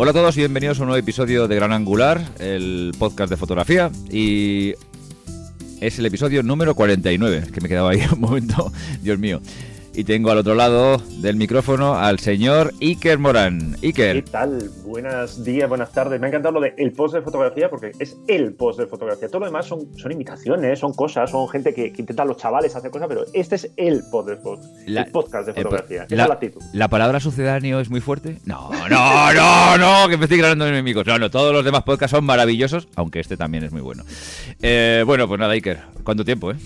Hola a todos y bienvenidos a un nuevo episodio de Gran Angular, el podcast de fotografía. Y es el episodio número 49, que me quedaba ahí un momento, Dios mío. Y tengo al otro lado del micrófono al señor Iker Morán. Iker. ¿Qué tal? Buenos días, buenas tardes. Me ha encantado lo de el post de fotografía porque es el post de fotografía. Todo lo demás son, son imitaciones, son cosas, son gente que, que intentan los chavales hacer cosas, pero este es el post de post, La- el podcast de eh, fotografía. La- es la actitud. ¿La palabra sucedáneo es muy fuerte? No, no, no, no, que me estoy creando enemigos. No, no, todos los demás podcasts son maravillosos, aunque este también es muy bueno. Eh, bueno, pues nada, Iker, ¿cuánto tiempo, eh?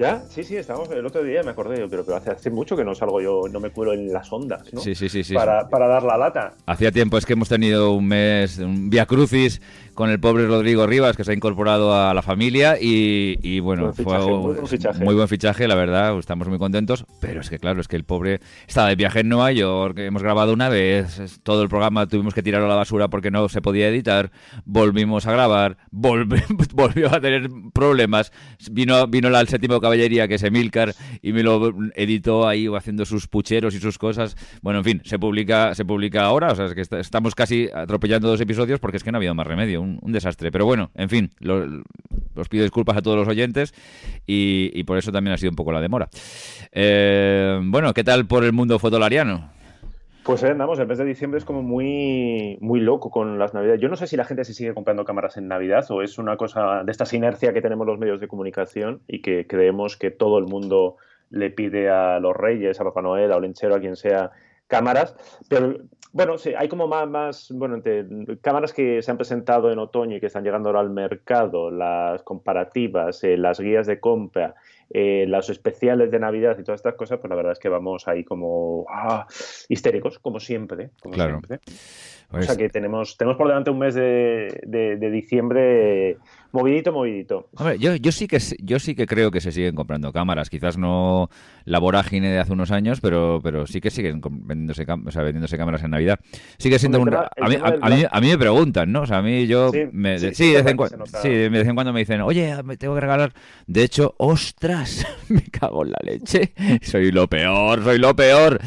¿Ya? Sí, sí, estábamos el otro día, me acordé, pero, pero hace, hace mucho que no salgo yo, no me cuelo en las ondas, ¿no? Sí, sí, sí, sí. para, para dar la lata. Hacía tiempo es que hemos tenido un mes, un via crucis con el pobre Rodrigo Rivas, que se ha incorporado a la familia y, y, bueno, Buen fichaje, fue muy buen fichaje. muy buen fichaje, la verdad, estamos muy contentos, pero es que claro, es que el pobre estaba de viaje en Nueva York, hemos grabado una vez, todo el programa tuvimos que tirarlo a la basura porque no se podía editar, volvimos a grabar, volve- volvió a tener problemas, vino, vino la séptimo caballería, que es Emilcar, y me lo editó ahí haciendo sus pucheros y sus cosas. Bueno, en fin, se publica, se publica ahora, o sea, es que est- estamos casi atropellando dos episodios porque es que no ha habido más remedio, un, un desastre. Pero bueno, en fin, lo- os pido disculpas a todos los oyentes y, por eso también ha sido un poco la demora. Eh, bueno, ¿qué tal por el mundo fotolariano? Pues andamos, el mes de diciembre es como muy, muy loco con las navidades. Yo no sé si la gente se sigue comprando cámaras en Navidad o es una cosa de esta inercia que tenemos los medios de comunicación y que creemos que todo el mundo le pide a los reyes, a Papá Noel, a Olenchero, a quien sea, cámaras. Pero bueno, sí, hay como más, más bueno, entre cámaras que se han presentado en otoño y que están llegando ahora al mercado, las comparativas, eh, las guías de compra, eh, los especiales de Navidad y todas estas cosas, pues la verdad es que vamos ahí como ah, histéricos, como siempre. Como Claro. siempre. Pues- O sea que tenemos, tenemos por delante un mes de, de- de diciembre movidito, movidito. Hombre, yo, yo sí que yo sí que creo que se siguen comprando cámaras, quizás no la vorágine de hace unos años, pero pero sí que siguen vendiéndose, o sea, vendiéndose cámaras en Navidad. Sigue siendo un a mí, a, a mí, Black- a mí me preguntan, ¿no? O sea, a mí yo Sí, me- sí, sí, vez en cuando sí, de vez en cuando me dicen, "Oye, me tengo que regalar." De hecho, ostras, me cago en la leche. Soy lo peor, soy lo peor.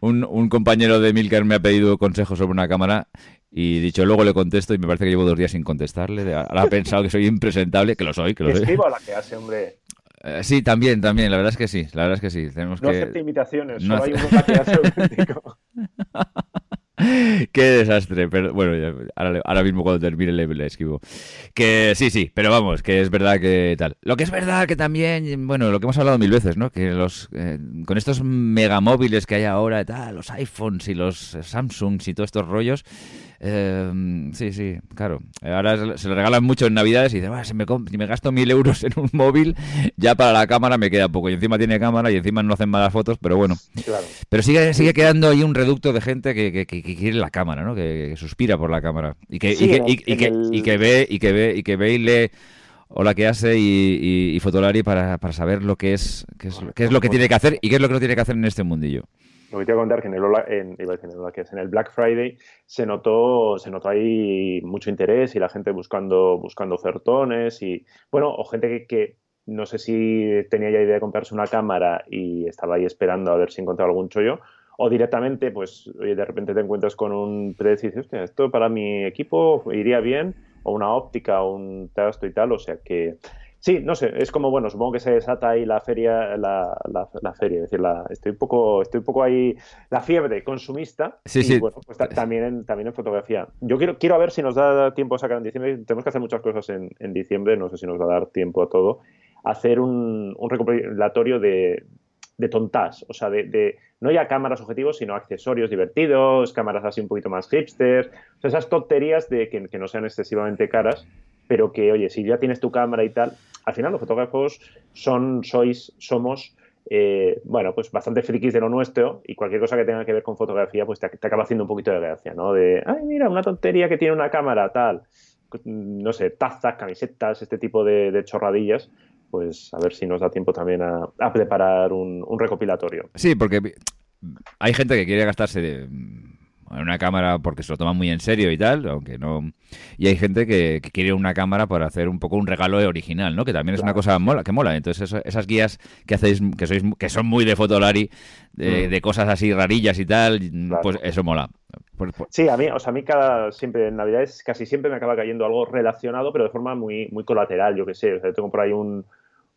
Un, un compañero de Milker me ha pedido consejos sobre una cámara y dicho luego le contesto y me parece que llevo dos días sin contestarle. Ahora ha pensado que soy impresentable, que lo soy, que lo soy. escriba la que hace, hombre. Eh, sí, también, también, la verdad es que sí, la verdad es que sí. Tenemos No que... acepte imitaciones, no solo hay uno que hace auténtico. Qué desastre, pero bueno, ya- ahora, ahora mismo cuando termine le, le escribo. Que sí, sí, pero vamos, que es verdad que tal. Lo que es verdad que también, bueno, lo que hemos hablado mil veces, ¿no? Que los eh, con estos megamóviles que hay ahora, tal, los iPhones y los Samsungs y todos estos rollos, eh, sí, sí, claro. Ahora se- lo regalan mucho en Navidades y dicen, "Buah, si, me, si me gasto mil euros en un móvil, ya para la cámara me queda poco. Y encima tiene cámara y encima no hacen malas fotos, pero bueno. Claro. Pero sigue, sigue quedando ahí un reducto de gente que, que- que- que quiere la cámara, ¿no? Que, que suspira por la cámara. Y que, Sí, y- y el- y ve, y que ve, y que ve y lee hola que hace y, y, y Fotolari para, para saber lo que es, qué es, qué es lo que tiene que hacer y qué es lo que no tiene que hacer en este mundillo. Lo que te voy a contar que en el, en, que es, en el Black Friday se notó, se notó ahí mucho interés y la gente buscando, buscando ofertones y bueno, o gente que, no sé si tenía ya idea de comprarse una cámara y estaba ahí esperando a ver si encontraba algún chollo, o directamente, pues, de repente te encuentras con un precio y dices, esto para mi equipo iría bien, o una óptica, o un trasto y tal, o sea que Sí, no sé, es como, bueno, supongo que se desata ahí la feria, la, la, la feria, es decir, la, estoy, un poco, estoy un poco ahí, la fiebre consumista, Sí, y sí. bueno, pues ta- también, en, también en fotografía. Yo quiero, quiero ver si nos da tiempo a sacar en diciembre, tenemos que hacer muchas cosas en, en diciembre, no sé si nos va a dar tiempo a todo, hacer un, un recopilatorio de, de tontas, o sea, de, de no ya cámaras objetivos, sino accesorios divertidos, cámaras así un poquito más hipster, o sea, esas tonterías de que, que no sean excesivamente caras, pero que, oye, si ya tienes tu cámara y tal, al final los fotógrafos son, sois, somos eh, bueno, pues bastante frikis de lo nuestro y cualquier cosa que tenga que ver con fotografía, pues te, acaba haciendo un poquito de gracia, ¿no? De, ay, mira, una tontería que tiene una cámara, tal. No sé, tazas, camisetas, este tipo de, chorradillas, pues a ver si nos da tiempo también a, preparar un, un, recopilatorio. Sí, porque hay gente que quiere gastarse de, en una cámara porque se lo toma muy en serio y tal, aunque no... Y hay gente que, quiere una cámara para hacer un poco un regalo original, ¿no? Que también es una cosa mola, que mola. Entonces esas guías que hacéis, que sois que son muy de Fotolari, de, mm. de cosas así rarillas y tal, pues eso mola. Sí, a mí, o sea, a mí cada, siempre en Navidades casi siempre me acaba cayendo algo relacionado, pero de forma muy, muy colateral, yo que sé. O sea, tengo por ahí un,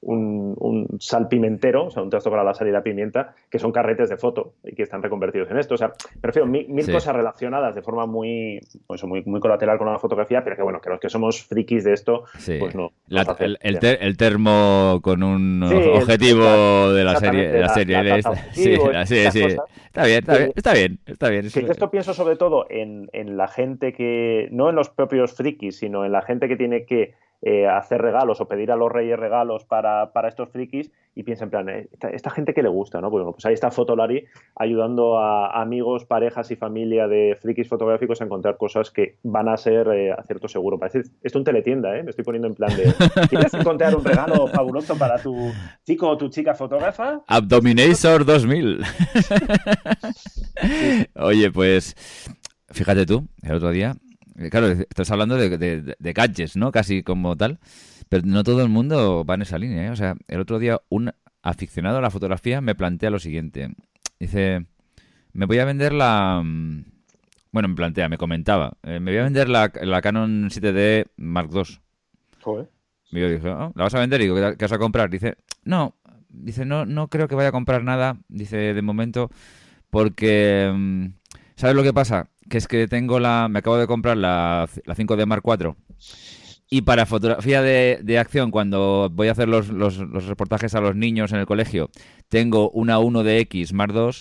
un, un, sal pimentero, o sea, un trasto para la sal y la pimienta, que son carretes de foto y que están reconvertidos en esto. O sea, prefiero mil, cosas relacionadas de forma muy, pues, muy, muy colateral con la fotografía, pero que bueno, que los que somos frikis de esto, pues no. el, el, termo con un objetivo de la serie. De la, serie sí, sí, sí. Está bien, está bien, está bien. Está bien. esto pienso sobre todo en, en la gente que, no en los propios frikis, sino en la gente que tiene que eh, hacer regalos o pedir a los reyes regalos para, para estos frikis y piensa en plan, eh, esta, gente que le gusta, ¿no? Pues, bueno, pues ahí está Fotolari ayudando a amigos, parejas y familia de frikis fotográficos a encontrar cosas que van a ser eh, a cierto seguro. Parece esto es un teletienda, ¿eh? Me estoy poniendo en plan de, ¿quieres encontrar un regalo fabuloso para tu chico o tu chica fotógrafa? Abdominator 2000. Oye, pues fíjate tú, el otro día claro, estás hablando de, de, gadgets, ¿no? Casi como tal. Pero no todo el mundo va en esa línea, ¿eh? O sea, el otro día un aficionado a la fotografía me plantea lo siguiente. Dice, me voy a vender la... Mm, bueno, me plantea, me comentaba. Eh, me voy a vender la, Canon 7D Mark II. Joder. Y yo dije, oh, ¿la vas a vender? Y digo, ¿qué vas a comprar? Dice, no. Dice, no, no creo que vaya a comprar nada. Dice, de momento, porque... Mm, ¿Sabes lo que pasa? Que es que tengo la. Me acabo de comprar la, la 5D Mark IV. Y para fotografía de, acción, cuando voy a hacer los, los, reportajes a los niños en el colegio, tengo una 1DX Mark II.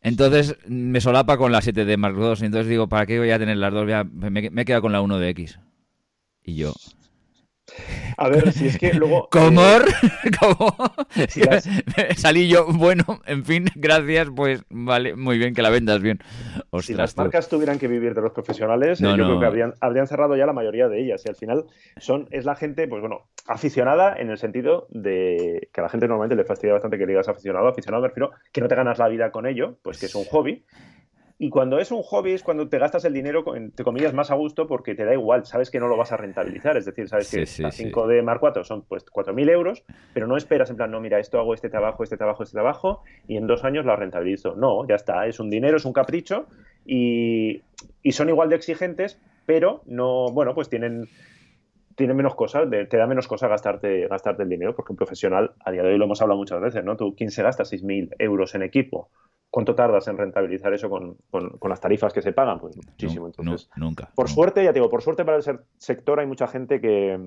Entonces me solapa con la 7D Mark II. Y entonces digo, ¿para qué voy a tener las dos? me, me he quedado con la 1DX. Y yo, a ver, si es que luego. ¿Comor? Eh, ¿Cómo? Salí yo, bueno, en fin, gracias, pues vale, muy bien que la vendas bien. si las marcas tuvieran que vivir de los profesionales, eh, yo creo que habrían, habrían, cerrado ya la mayoría de ellas. Y al final son, es la gente, pues bueno, aficionada en el sentido de que a la gente normalmente le fastidia bastante que digas aficionado. Aficionado me refiero que no te ganas la vida con ello, pues que es un hobby. Y cuando es un hobby es cuando te gastas el dinero, te comillas, más a gusto porque te da igual, sabes que no lo vas a rentabilizar. Es decir, sabes que las 5 de Mark 4 son pues 4.000 euros, pero no esperas en plan, no, mira, esto hago este trabajo, este trabajo, este trabajo, y en dos años lo rentabilizo. No, ya está, es un dinero, es un capricho, y, y son igual de exigentes, pero no, bueno, pues tienen tienen menos cosas, te da menos cosa gastarte, gastarte el dinero, porque un profesional, a día de hoy lo hemos hablado muchas veces, ¿no? Tú, ¿quién se gasta 6.000 euros en equipo? ¿Cuánto tardas en rentabilizar eso con, las tarifas que se pagan? Pues muchísimo. Entonces, nunca. Por suerte, ya digo, por suerte para el sector hay mucha gente que,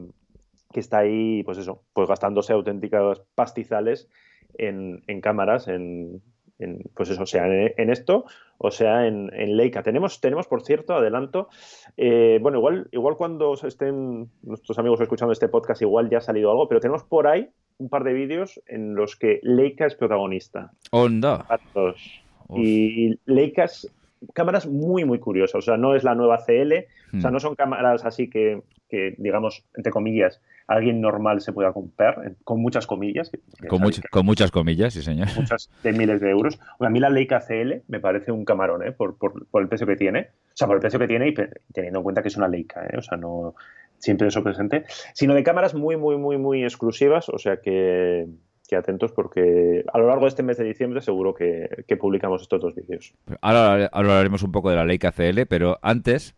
está ahí, pues eso, pues gastándose auténticas pastizales en, cámaras, en, pues eso, sea en, esto o sea en, Leica. Tenemos, tenemos, por cierto, adelanto, eh, bueno, igual, igual cuando estén nuestros amigos escuchando este podcast, igual ya ha salido algo, pero tenemos por ahí un par de vídeos en los que Leica es protagonista. Onda. Y Leica es cámaras muy, muy curiosas. O sea, no es la nueva CL, o sea, hmm. no son cámaras así que, que, digamos, entre comillas, alguien normal se pueda comprar, con muchas comillas. con, con, muchas comillas, sí, señor. Muchas de miles de euros. a mí la Leica CL me parece un camarón, ¿eh? Por, por, por, el precio que tiene. O sea, por el precio que tiene y teniendo en cuenta que es una Leica, ¿eh? O sea, no siempre eso presente, sino de cámaras muy, muy, muy, muy exclusivas, o sea que, atentos porque a lo largo de este mes de diciembre seguro que, publicamos estos dos vídeos. Ahora, hablaremos un poco de la Leica CL, pero antes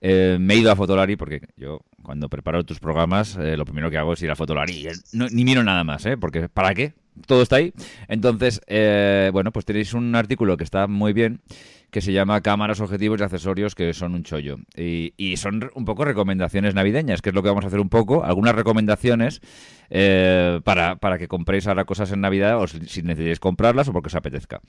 eh, me he ido a Fotolari porque yo cuando preparo tus programas eh, lo primero que hago es ir a Fotolari. ni miro nada más, ¿eh? Porque ¿para qué? Todo está ahí. Entonces, bueno, pues tenéis un artículo que está muy bien que se llama Cámaras, Objetivos y Accesorios, que son un chollo. Y, son un poco recomendaciones navideñas, que es lo que vamos a hacer un poco. Algunas recomendaciones eh, para, para, que compréis ahora cosas en Navidad o si, necesitáis comprarlas o porque os apetezca.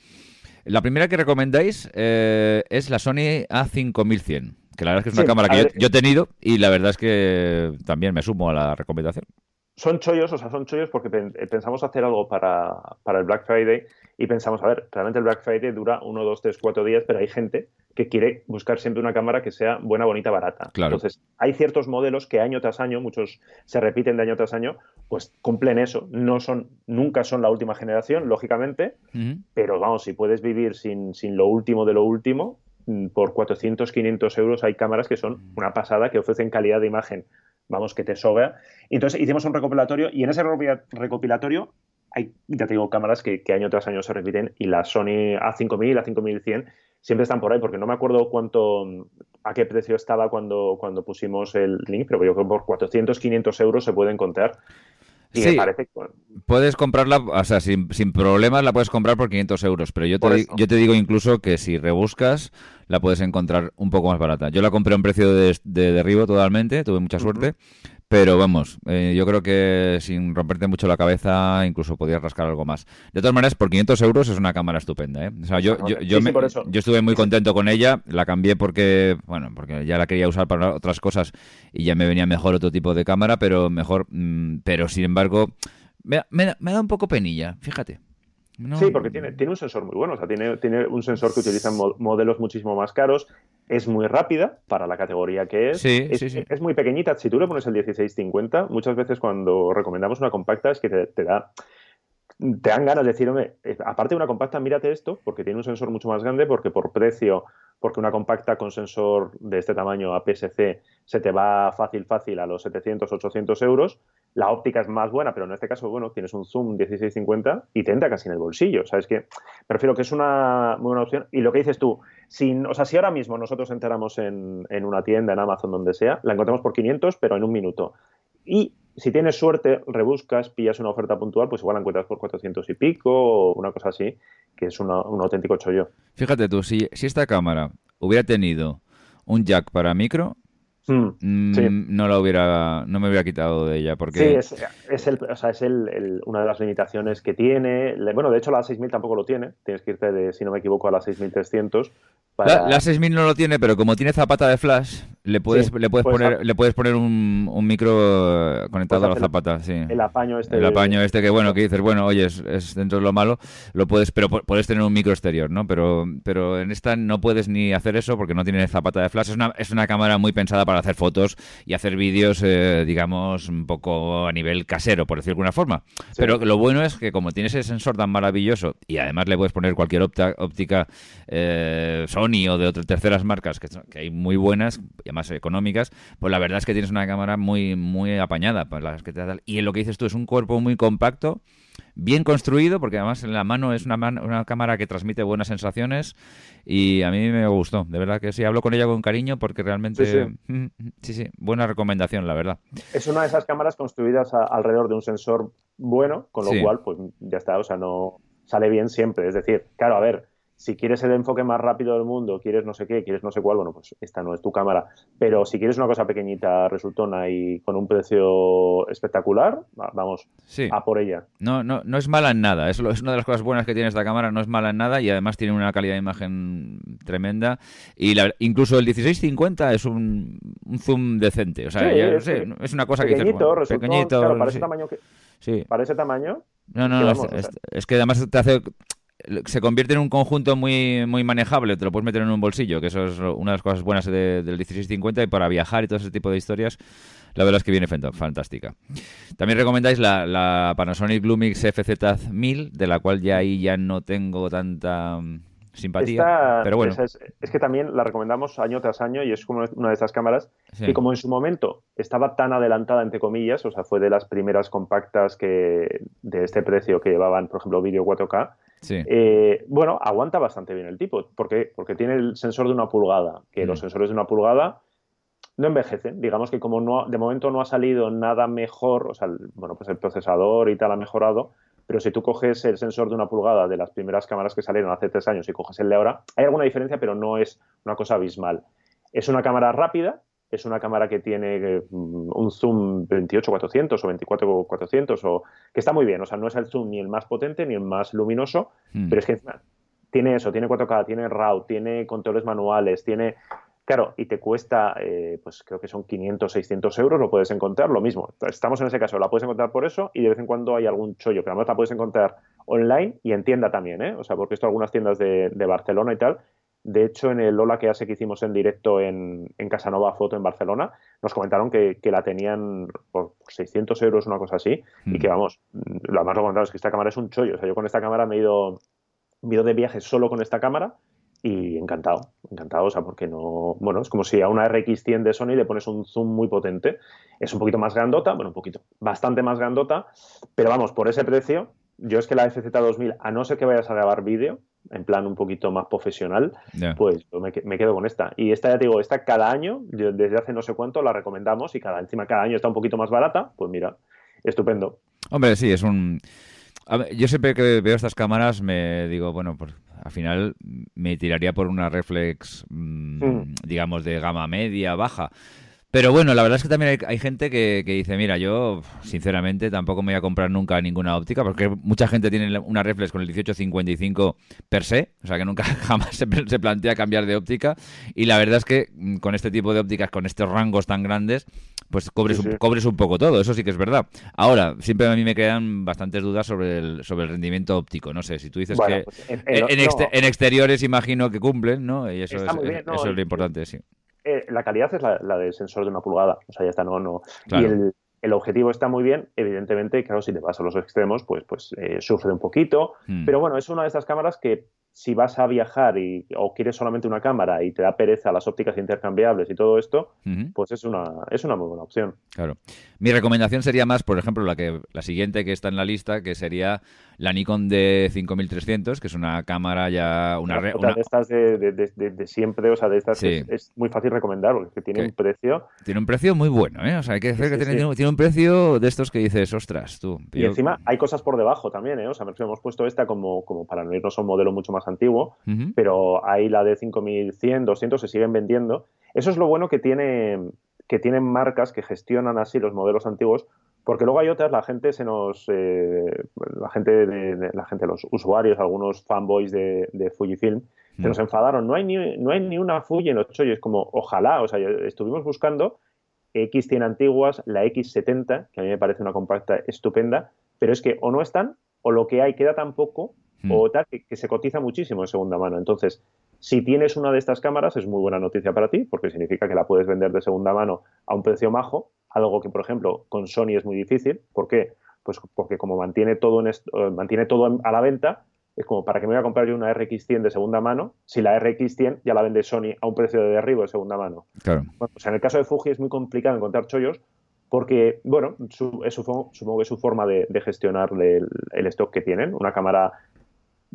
La primera que recomendáis eh, es la Sony A5100, que la verdad es que es una cámara que yo, he tenido y la verdad es que también me sumo a la recomendación. son chollos, o sea, son chollos porque pensamos hacer algo para, para, el Black Friday y pensamos, a ver, realmente el Black Friday dura uno, dos, tres, cuatro días, pero hay gente que quiere buscar siempre una cámara que sea buena, bonita, barata. Claro. Entonces, hay ciertos modelos que año tras año, muchos se repiten de año tras año, pues cumplen eso. No son, nunca son la última generación, lógicamente, pero vamos, si puedes vivir sin, sin lo último de lo último, por 400, 500 euros hay cámaras que son una pasada, que ofrecen calidad de imagen vamos, que te sobra. Entonces hicimos un recopilatorio y en ese recopilatorio hay, ya te digo, cámaras que, año tras año se repiten y la Sony A5000, A5100 siempre están por ahí, porque no me acuerdo cuánto, a qué precio estaba cuando, cuando pusimos el link, pero yo creo que por 400, 500 euros se puede encontrar. Y sí, parece puedes comprarla, o sea, sin, problemas la puedes comprar por 500 euros, pero yo te, yo te digo incluso que si rebuscas la puedes encontrar un poco más barata. Yo la compré a un precio de, derribo totalmente, tuve mucha suerte, pero vamos, eh, yo creo que sin romperte mucho la cabeza incluso podías rascar algo más. De todas maneras, por 500 euros es una cámara estupenda. ¿eh? O sea, yo, yo, yo, yo, estuve muy contento con ella, la cambié porque, bueno, porque ya la quería usar para otras cosas y ya me venía mejor otro tipo de cámara, pero mejor, mm, pero sin embargo, me, me, me da un poco penilla, fíjate. Sí, porque tiene, tiene un sensor muy bueno, o sea, tiene, tiene un sensor que utilizan modelos muchísimo más caros, es muy rápida para la categoría que es, es, es, muy pequeñita, si tú le pones el 1650, muchas veces cuando recomendamos una compacta es que te, da te dan ganas de decir, hombre, eh, aparte de una compacta, mírate esto, porque tiene un sensor mucho más grande, porque por precio, porque una compacta con sensor de este tamaño APS-C se te va fácil, fácil a los 700, 800 euros, la óptica es más buena, pero en este caso, bueno, tienes un zoom 1650 y te entra casi en el bolsillo. ¿Sabes que Prefiero que es una muy buena opción. Y lo que dices tú, sin, o sea, si ahora mismo nosotros entramos en, una tienda, en Amazon, donde sea, la encontramos por 500, pero en un minuto. Y si tienes suerte, rebuscas, pillas una oferta puntual, pues igual la encuentras por 400 y pico o una cosa así, que es un auténtico chollo. Fíjate tú, si, si esta cámara hubiera tenido un jack para micro, Mm, mm, no la hubiera, no me hubiera quitado de ella porque sí es, es el, o sea, es el, una de las limitaciones que tiene. Bueno, de hecho la 6000 tampoco lo tiene. Tienes que irte de, si no me equivoco, a la 6300 la, 6000 no lo tiene, pero como tiene zapata de flash, le puedes, le puedes, poner, le puedes poner un, un micro conectado a la zapata. Sí. El apaño este. El apaño este que, bueno, que dices, bueno, oye, es, dentro de lo malo, lo puedes, pero puedes tener un micro exterior, ¿no? Pero, pero en esta no puedes ni hacer eso porque no tiene zapata de flash. Es una, es una cámara muy pensada para hacer fotos y hacer vídeos, eh, digamos, un poco a nivel casero, por decirlo de alguna forma. Pero lo bueno es que como tienes ese sensor tan maravilloso y además le puedes poner cualquier óptica eh, Sony o de otras terceras marcas que, hay muy buenas y además económicas, pues la verdad es que tienes una cámara muy muy apañada para las que te y en lo que dices tú es un cuerpo muy compacto, bien construido porque además en la mano es una, una cámara que transmite buenas sensaciones y a mí me gustó, de verdad que sí, hablo con ella con cariño porque realmente sí, sí, buena recomendación, la verdad. Es una de esas cámaras construidas alrededor de un sensor bueno, con lo cual pues ya está, o sea, no sale bien siempre, es decir, claro, a ver, si quieres el enfoque más rápido del mundo, quieres no sé qué, quieres no sé cuál, bueno, pues esta no es tu cámara. Pero si quieres una cosa pequeñita, resultona y con un precio espectacular, vamos a por ella. No, no, no es mala en nada. Es, es, una de las cosas buenas que tiene esta cámara, no es mala en nada y además tiene una calidad de imagen tremenda. Y incluso el 1650 es un, zoom decente. O sea, es, es, una cosa que dices, pequeñito, para ese tamaño sí. Para ese tamaño. No, no, no es que además te hace se convierte en un conjunto muy, muy manejable, te lo puedes meter en un bolsillo, que eso es una de las cosas buenas del 1650 y para viajar y todo ese tipo de historias, la verdad es que viene fantástica. También recomendáis la, Panasonic Lumix FZ1000, de la cual ya ahí ya no tengo tanta simpatía, pero bueno. Es, que también la recomendamos año tras año y es como una de estas cámaras que como en su momento estaba tan adelantada, entre comillas, o sea, fue de las primeras compactas que de este precio que llevaban, por ejemplo, vídeo 4K, eh, bueno, aguanta bastante bien el tipo. ¿Por qué? Porque tiene el sensor de una pulgada, que los mm. sensores de una pulgada no envejecen. Digamos que como no, de momento no ha salido nada mejor, o sea, bueno, pues el procesador y tal ha mejorado, pero si tú coges el sensor de una pulgada de las primeras cámaras que salieron hace tres años y coges el de ahora, hay alguna diferencia, pero no es una cosa abismal. Es una cámara rápida, es una cámara que tiene mm, un zoom 28-400 o 24-400, o, que está muy bien. O sea, no es el zoom ni el más potente ni el más luminoso, hmm. pero es que tiene eso, tiene 4K, tiene RAW, tiene controles manuales, tiene Claro, y te cuesta, eh, pues creo que son 500, 600 euros, lo puedes encontrar, lo mismo. Estamos en ese caso, la puedes encontrar por eso y de vez en cuando hay algún chollo, que además la puedes encontrar online y en tienda también, ¿eh? O sea, porque esto algunas tiendas de, Barcelona y tal. De hecho, en el Lola que hace que hicimos en directo en, en Casanova Foto en Barcelona, nos comentaron que, la tenían por 600 euros, una cosa así, y que mm. vamos, lo más lo comentaron es que esta cámara es un chollo. O sea, yo con esta cámara me he ido, me he ido de viaje solo con esta cámara y encantado, encantado, o sea, porque no, bueno, es como si a una RX100 de Sony le pones un zoom muy potente, es un poquito más grandota, bueno, un poquito, bastante más grandota, pero vamos, por ese precio, yo es que la FZ2000, a no ser que vayas a grabar vídeo, en plan un poquito más profesional, pues me, me, quedo con esta. Y esta, ya te digo, esta cada año, desde hace no sé cuánto, la recomendamos y cada, encima cada año está un poquito más barata, pues mira, estupendo. Hombre, sí, es un... yo siempre que veo estas cámaras me digo, bueno, pues al final me tiraría por una reflex, mm, digamos, de gama media, baja. Pero bueno, la verdad es que también hay, gente que, dice, mira, yo sinceramente tampoco me voy a comprar nunca ninguna óptica, porque mucha gente tiene una reflex con el 1855 per se, o sea que nunca jamás se, plantea cambiar de óptica. Y la verdad es que mm, con este tipo de ópticas, con estos rangos tan grandes, pues cobres, Un, cobres un poco todo, eso sí que es verdad. Ahora, siempre a mí me quedan bastantes dudas sobre el, sobre el rendimiento óptico. No sé, si tú dices que pues, en, exteriores imagino que cumplen, ¿no? Y eso, es, eso es lo importante, sí. Eh, la calidad es la, del sensor de una pulgada. O sea, ya está, no, no. Y el, objetivo está muy bien. Evidentemente, claro, si te vas a los extremos, pues, pues eh, sufre un poquito. Hmm. Pero bueno, es una de estas cámaras que si vas a viajar y, o quieres solamente una cámara y te da pereza las ópticas intercambiables y todo esto, pues es una, es una muy buena opción. Claro. Mi recomendación sería más, por ejemplo, la que la siguiente que está en la lista, que sería la Nikon D5300, que es una cámara ya... Una, una... de estas de, siempre, o sea, de estas es, muy fácil recomendar, porque tiene un precio... Tiene un precio muy bueno, ¿eh? O sea, hay que decir que tiene, tiene, un precio de estos que dices, ostras, tú... Y encima hay cosas por debajo también, ¿eh? O sea, hemos puesto esta como, como para no irnos a un modelo mucho más antiguo, pero ahí la de 5100, 200 se siguen vendiendo. Eso es lo bueno que tiene que tienen marcas que gestionan así los modelos antiguos, porque luego hay otras, la gente se nos, eh, la gente de, la gente, los usuarios, algunos fanboys de, Fujifilm, se nos enfadaron. No hay ni, no hay ni una Fuji en 8 y es como, ojalá, o sea, estuvimos buscando X100 antiguas, la X70, que a mí me parece una compacta estupenda, pero es que o no están, o lo que hay queda tan poco Mm. o tal, que, se cotiza muchísimo en segunda mano. Entonces, si tienes una de estas cámaras, es muy buena noticia para ti, porque significa que la puedes vender de segunda mano a un precio majo, algo que, por ejemplo, con Sony es muy difícil. ¿Por qué? Pues porque como mantiene todo, en eh, mantiene todo a la venta, es como, ¿para qué me voy a comprar yo una RX100 de segunda mano si la RX100 ya la vende Sony a un precio de derribo de segunda mano? Claro. Bueno, pues en el caso de Fuji es muy complicado encontrar chollos porque, bueno, es supongo, que es su forma de, gestionar el, el, stock que tienen. Una cámara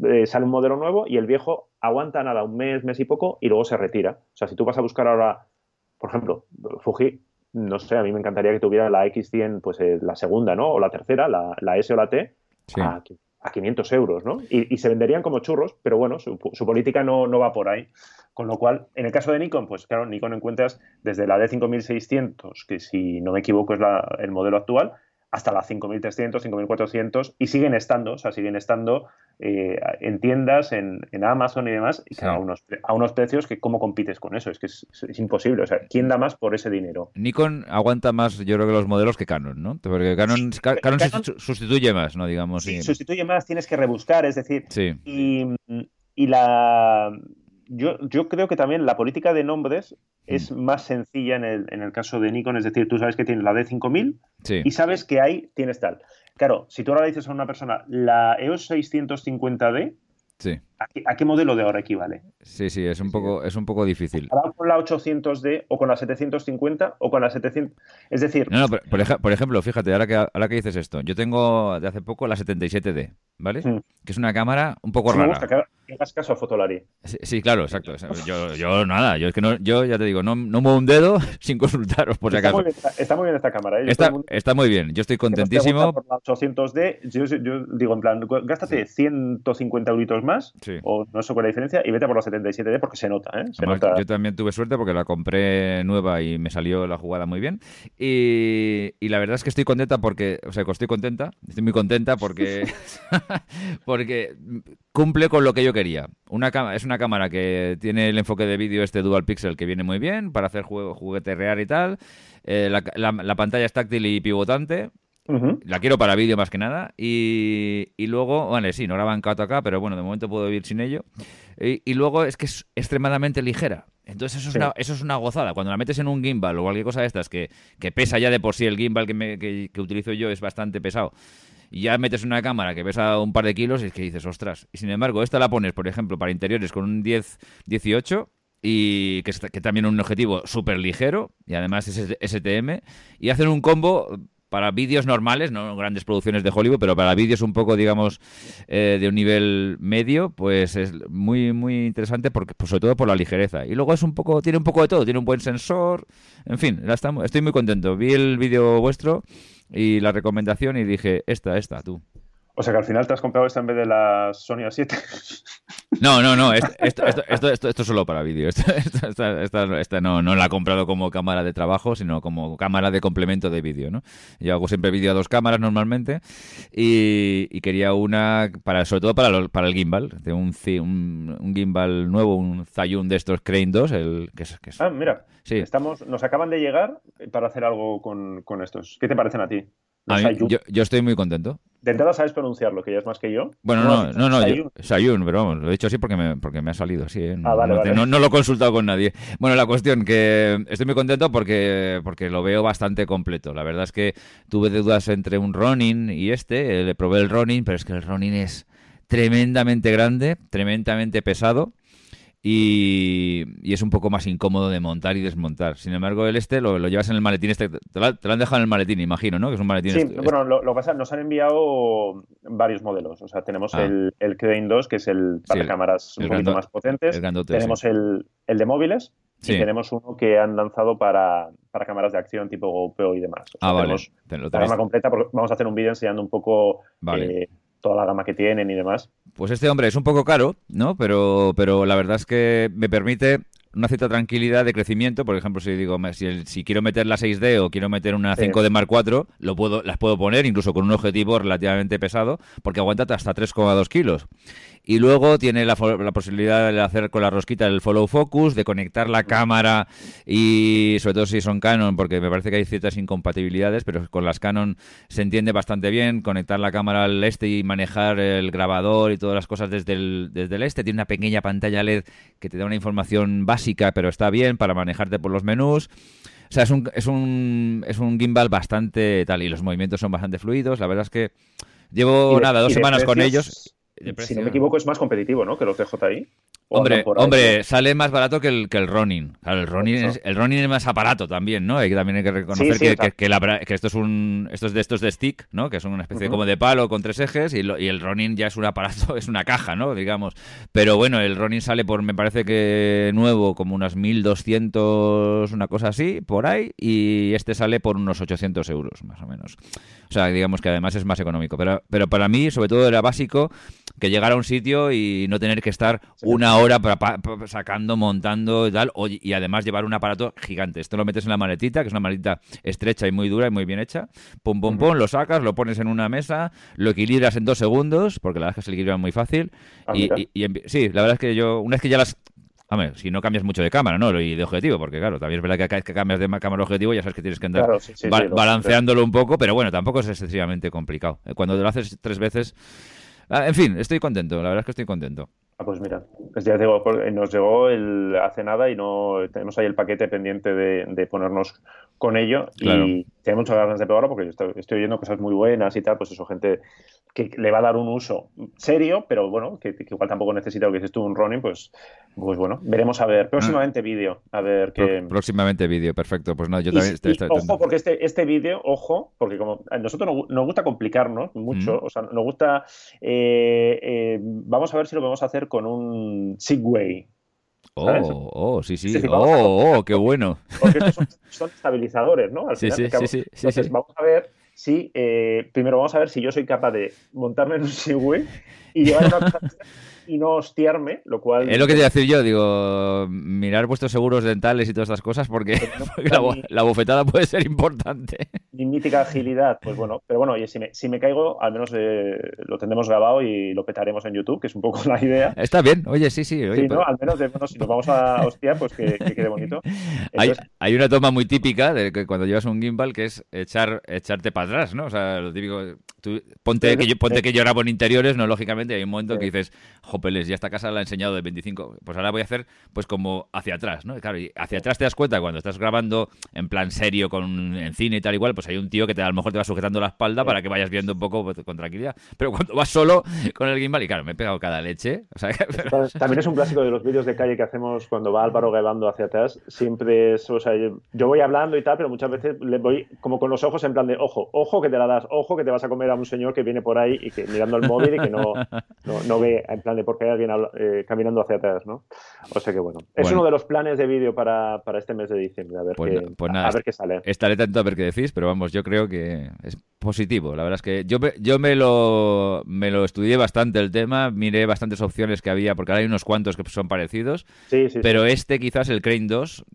eh, sale un modelo nuevo y el viejo aguanta nada, un mes, mes y poco, y luego se retira. O sea, si tú vas a buscar ahora, por ejemplo, Fuji, no sé, a mí me encantaría que tuviera la X100, pues eh, la segunda, ¿no? O la tercera, la, S o la T, a, 500 euros, ¿no? Y, se venderían como churros, pero bueno, su, política no, no, va por ahí. Con lo cual, en el caso de Nikon, pues claro, Nikon encuentras desde la D5600, que si no me equivoco es el modelo actual, hasta las 5.300, 5.400 y siguen estando, o sea, siguen estando eh, en tiendas, en, Amazon y demás, y a, unos, a unos precios que cómo compites con eso, es que es, imposible, o sea, ¿quién da más por ese dinero? Nikon aguanta más, yo creo que los modelos que Canon, ¿no? Porque Canon, Canon, sustituye más, ¿no? Digamos. Sí, sustituye más, tienes que rebuscar, es decir, y, y la yo, yo creo que también la política de nombres es mm. más sencilla en el, en el caso de Nikon, es decir, tú sabes que tienes la D5000 y sabes que ahí tienes tal. Claro, si tú ahora le dices a una persona la EOS 650D, Sí. ¿A qué, modelo de ahora equivale? Sí, sí, es un poco, es un poco difícil. con la 800D o con la 750 o con la 700. Es decir. No, no, por, ejemplo, fíjate, ahora que, ahora que dices esto, yo tengo de hace poco la 77D, ¿vale? Mm. Que es una cámara un poco rara. que hagas caso a Fotolari. Sí, claro, exacto. Yo, yo nada, yo es que no, yo ya te digo, no, no muevo un dedo sin consultaros, por si acaso. Está muy bien, esta cámara. ¿eh? Está, muy, bien, yo estoy contentísimo. Por la 800D, yo, digo, en plan, gástate 150 euritos más, o no sé cuál es la diferencia, y vete por la 77D porque se nota, ¿eh? Yo también tuve suerte porque la compré nueva y me salió la jugada muy bien. Y, la verdad es que estoy contenta porque, o sea, estoy contenta, estoy muy contenta porque, porque cumple con lo que yo quería. Una es una cámara que tiene el enfoque de vídeo este dual pixel que viene muy bien para hacer juego, jugueterear y tal. Eh, la, pantalla es táctil y pivotante. La quiero para vídeo más que nada. Y, luego, vale, sí, no graba en 4K, pero bueno, de momento puedo vivir sin ello. Y, luego es que es extremadamente ligera. Entonces eso es, una, eso es una gozada. Cuando la metes en un gimbal o cualquier cosa de estas que, que pesa ya de por sí, el gimbal que, que utilizo yo es bastante pesado y ya metes una cámara que pesa un par de kilos y es que dices, ostras. Y sin embargo, esta la pones, por ejemplo, para interiores con un 10-18 y que, que también un objetivo súper ligero y además es STM y hacen un combo para vídeos normales, no grandes producciones de Hollywood, pero para vídeos un poco, digamos, eh, de un nivel medio, pues es muy, muy interesante, porque, pues sobre todo por la ligereza. Y luego es un poco, tiene un poco de todo, tiene un buen sensor, en fin, estoy muy contento. Vi el vídeo vuestro y la recomendación y dije, esta, esta, tú. O sea que al final te has comprado esta en vez de la Sony A7. No, no, no, esto, esto, esto, es solo para vídeo. Esta, no, no la he comprado como cámara de trabajo, sino como cámara de complemento de vídeo, ¿no? Yo hago siempre vídeo a dos cámaras normalmente y, quería una, para sobre todo para, para el gimbal, de un, un, gimbal nuevo, un Zhiyun de estos Crane 2, el, que es, que Ah, mira, sí. estamos, nos acaban de llegar para hacer algo con, con estos. ¿Qué te parecen a ti? Yo, estoy muy contento. De entrada sabes pronunciarlo, que ya es más que yo. Bueno, no, no, no, Sayun. pero vamos, lo he dicho así porque me, porque me ha salido así. ¿eh? Ah, no, no, lo he consultado con nadie. Bueno, la cuestión que estoy muy contento porque, porque lo veo bastante completo. La verdad es que tuve dudas entre un Ronin y este. Le probé el Ronin, pero es que el Ronin es tremendamente grande, tremendamente pesado y, es un poco más incómodo de montar y desmontar. Sin embargo, el este lo, llevas en el maletín, este, te, lo, han dejado en el maletín, imagino, ¿no? Que es un maletín. Sí, este, bueno, lo, que pasa nos han enviado varios modelos. O sea, tenemos ah. el, el Crane 2, que es el para cámaras un poquito más potentes. tenemos el, el, de móviles. Y tenemos uno que han lanzado para, para cámaras de acción tipo GoPro y demás. ah, vale. Tenemos la gama completa porque vamos a hacer un vídeo enseñando un poco vale. Eh, toda la gama que tienen y demás. Pues este hombre es un poco caro, ¿no? Pero, pero la verdad es que me permite una cierta tranquilidad de crecimiento. Por ejemplo, si digo, si, quiero meter la 6D o quiero meter una 5D Mark IV, lo puedo, las puedo poner incluso con un objetivo relativamente pesado, porque aguanta hasta 3,2 kilos. Y luego tiene la, posibilidad de hacer con la rosquita el follow focus, de conectar la cámara y sobre todo si son Canon, porque me parece que hay ciertas incompatibilidades, pero con las Canon se entiende bastante bien, conectar la cámara al este y manejar el grabador y todas las cosas desde el, desde el este. Tiene una pequeña pantalla LED que te da una información básica, pero está bien para manejarte por los menús. O sea, es un, es un, es un gimbal bastante tal y los movimientos son bastante fluidos. La verdad es que llevo nada, dos semanas con ellos si no me equivoco, es más competitivo, ¿no? Que los DJI. Hombre, hombre, sale más barato que el, que el Ronin. Claro, el Ronin, es, el Ronin es más aparato también, ¿no? Hay que, también hay que reconocer que, que, esto es un esto es de estos de stick, ¿no? Que son una especie como de palo con tres ejes y, y, el Ronin ya es un aparato, es una caja, ¿no? Digamos. Pero bueno, el Ronin sale por, me parece que nuevo, como unas 1200, una cosa así, por ahí, y este sale por unos 800 euros, más o menos. O sea, digamos que además es más económico. Pero, pero para mí, sobre todo, era básico que llegara a un sitio y no tener que estar una hora sacando, montando y tal, y además llevar un aparato gigante. Esto lo metes en la maletita, que es una maletita estrecha y muy dura y muy bien hecha. Pum, pum, pum, lo sacas, lo pones en una mesa, lo equilibras en dos segundos, porque la verdad es que se equilibra muy fácil. Ah, y, sí, la verdad es que yo, una vez que ya las Hombre, si no cambias mucho de cámara, ¿no? Y de objetivo, porque claro, también es verdad que cada vez que cambias de cámara objetivo ya sabes que tienes que andar balanceándolo un poco, pero bueno, tampoco es excesivamente complicado. Cuando lo haces tres veces... Ah, en fin, estoy contento, la verdad es que estoy contento. Ah, pues mira, pues ya digo, nos llegó el, hace nada y no tenemos ahí el paquete pendiente de, ponernos con ello y tenemos muchas ganas de probarlo porque yo estoy, estoy, oyendo cosas muy buenas y tal, pues eso, gente que le va a dar un uso serio, pero bueno, que, igual tampoco necesita lo que dices tú, un running, pues, pues bueno, veremos a ver. Próximamente vídeo, a ver qué... Próximamente vídeo, perfecto. Pues no, yo también... estoy, ojo, porque este, este vídeo, ojo, porque como a nosotros nos, gusta complicarnos mucho, o sea, nos gusta... Eh, eh, vamos a ver si lo podemos hacer con un Segway. Oh, oh, sí, sí. oh, oh, qué bueno. Porque estos son, estabilizadores, ¿no? Al sí, sí, sí, sí, Entonces, vamos a ver si, eh, primero vamos a ver si yo soy capaz de montarme en un Segway y llevar una y no hostiarme, lo cual... Es lo que te iba a decir yo, digo, mirar vuestros seguros dentales y todas estas cosas porque, la, bofetada puede ser importante. Mi mítica agilidad, pues bueno, pero bueno, oye, si me, si me caigo, al menos eh, lo tendremos grabado y lo petaremos en YouTube, que es un poco la idea. Está bien, oye, sí, sí. sí, ¿no? Al menos, si nos vamos a hostiar, pues que, quede bonito. hay, hay, una toma muy típica de que cuando llevas un gimbal que es echar, echarte para atrás, ¿no? O sea, lo típico, tú, ponte, que yo, ponte que grabo en interiores, ¿no? Lógicamente hay un momento que dices, jopeles, ya esta casa la he enseñado de 25, pues ahora voy a hacer pues como hacia atrás, ¿no? claro, y hacia atrás te das cuenta cuando estás grabando en plan serio con en cine y tal igual, pues hay un tío que te, a lo mejor te va sujetando la espalda para que vayas viendo un poco pues, con tranquilidad. Pero cuando vas solo con el gimbal, y claro, me he pegado cada leche. También es un clásico de los vídeos de calle que hacemos cuando va Álvaro grabando hacia atrás. Siempre es, o sea, yo, voy hablando y tal, pero muchas veces le voy como con los ojos en plan de, ojo, ojo que te la das, ojo que te vas a comer a un señor que viene por ahí y que mirando el móvil y que no, no, ve en plan de por qué hay alguien eh, caminando hacia atrás, ¿no? O sea que bueno, es uno de los planes de vídeo para, para, este mes de diciembre, a ver, pues qué, pues a ver qué sale. Estaré tanto a ver qué decís, pero vamos, yo creo que es positivo. La verdad es que yo, yo me, lo, me lo estudié bastante el tema, miré bastantes opciones que había, porque ahora hay unos cuantos que son parecidos, sí, sí, pero este quizás, el Crane 2,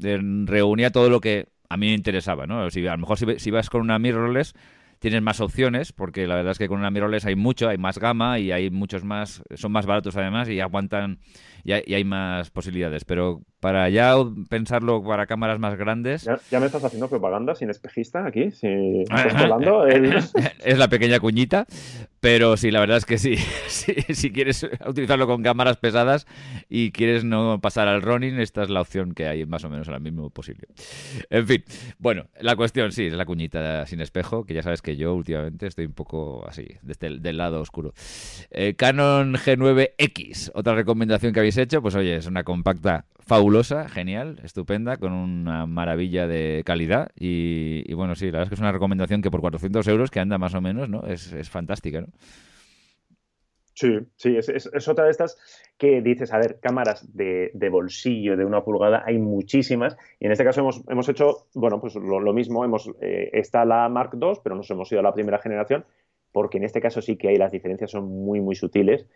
reunía todo lo que a mí me interesaba, ¿no? Si, a lo mejor si, si vas con una mirrorless tienes más opciones, porque la verdad es que con una mirrorless hay mucho, hay más gama y hay muchos más, son más baratos además y aguantan y hay, más posibilidades. Pero para ya pensarlo para cámaras más grandes. Ya, me estás haciendo propaganda sin espejista aquí, si hablando. es la pequeña cuñita, pero sí, la verdad es que sí. si quieres utilizarlo con cámaras pesadas y quieres no pasar al running, esta es la opción que hay más o menos ahora mismo posible. En fin, bueno, la cuestión sí, es la cuñita sin espejo, que ya sabes que yo últimamente estoy un poco así, desde el del lado oscuro. Eh, Canon G9X, otra recomendación que habéis hecho, pues oye, es una compacta fabulosa, genial, estupenda, con una maravilla de calidad. Y, bueno, sí, la verdad es que es una recomendación que por 400 euros, que anda más o menos, ¿no? Es, fantástica, ¿no? Sí, sí, es, otra de estas que dices, a ver, cámaras de, bolsillo de una pulgada, hay muchísimas, y en este caso hemos, hemos hecho, bueno, pues lo, mismo, hemos, eh, está la Mark II, pero nos hemos ido a la primera generación, porque en este caso sí que hay las diferencias son muy, muy sutiles.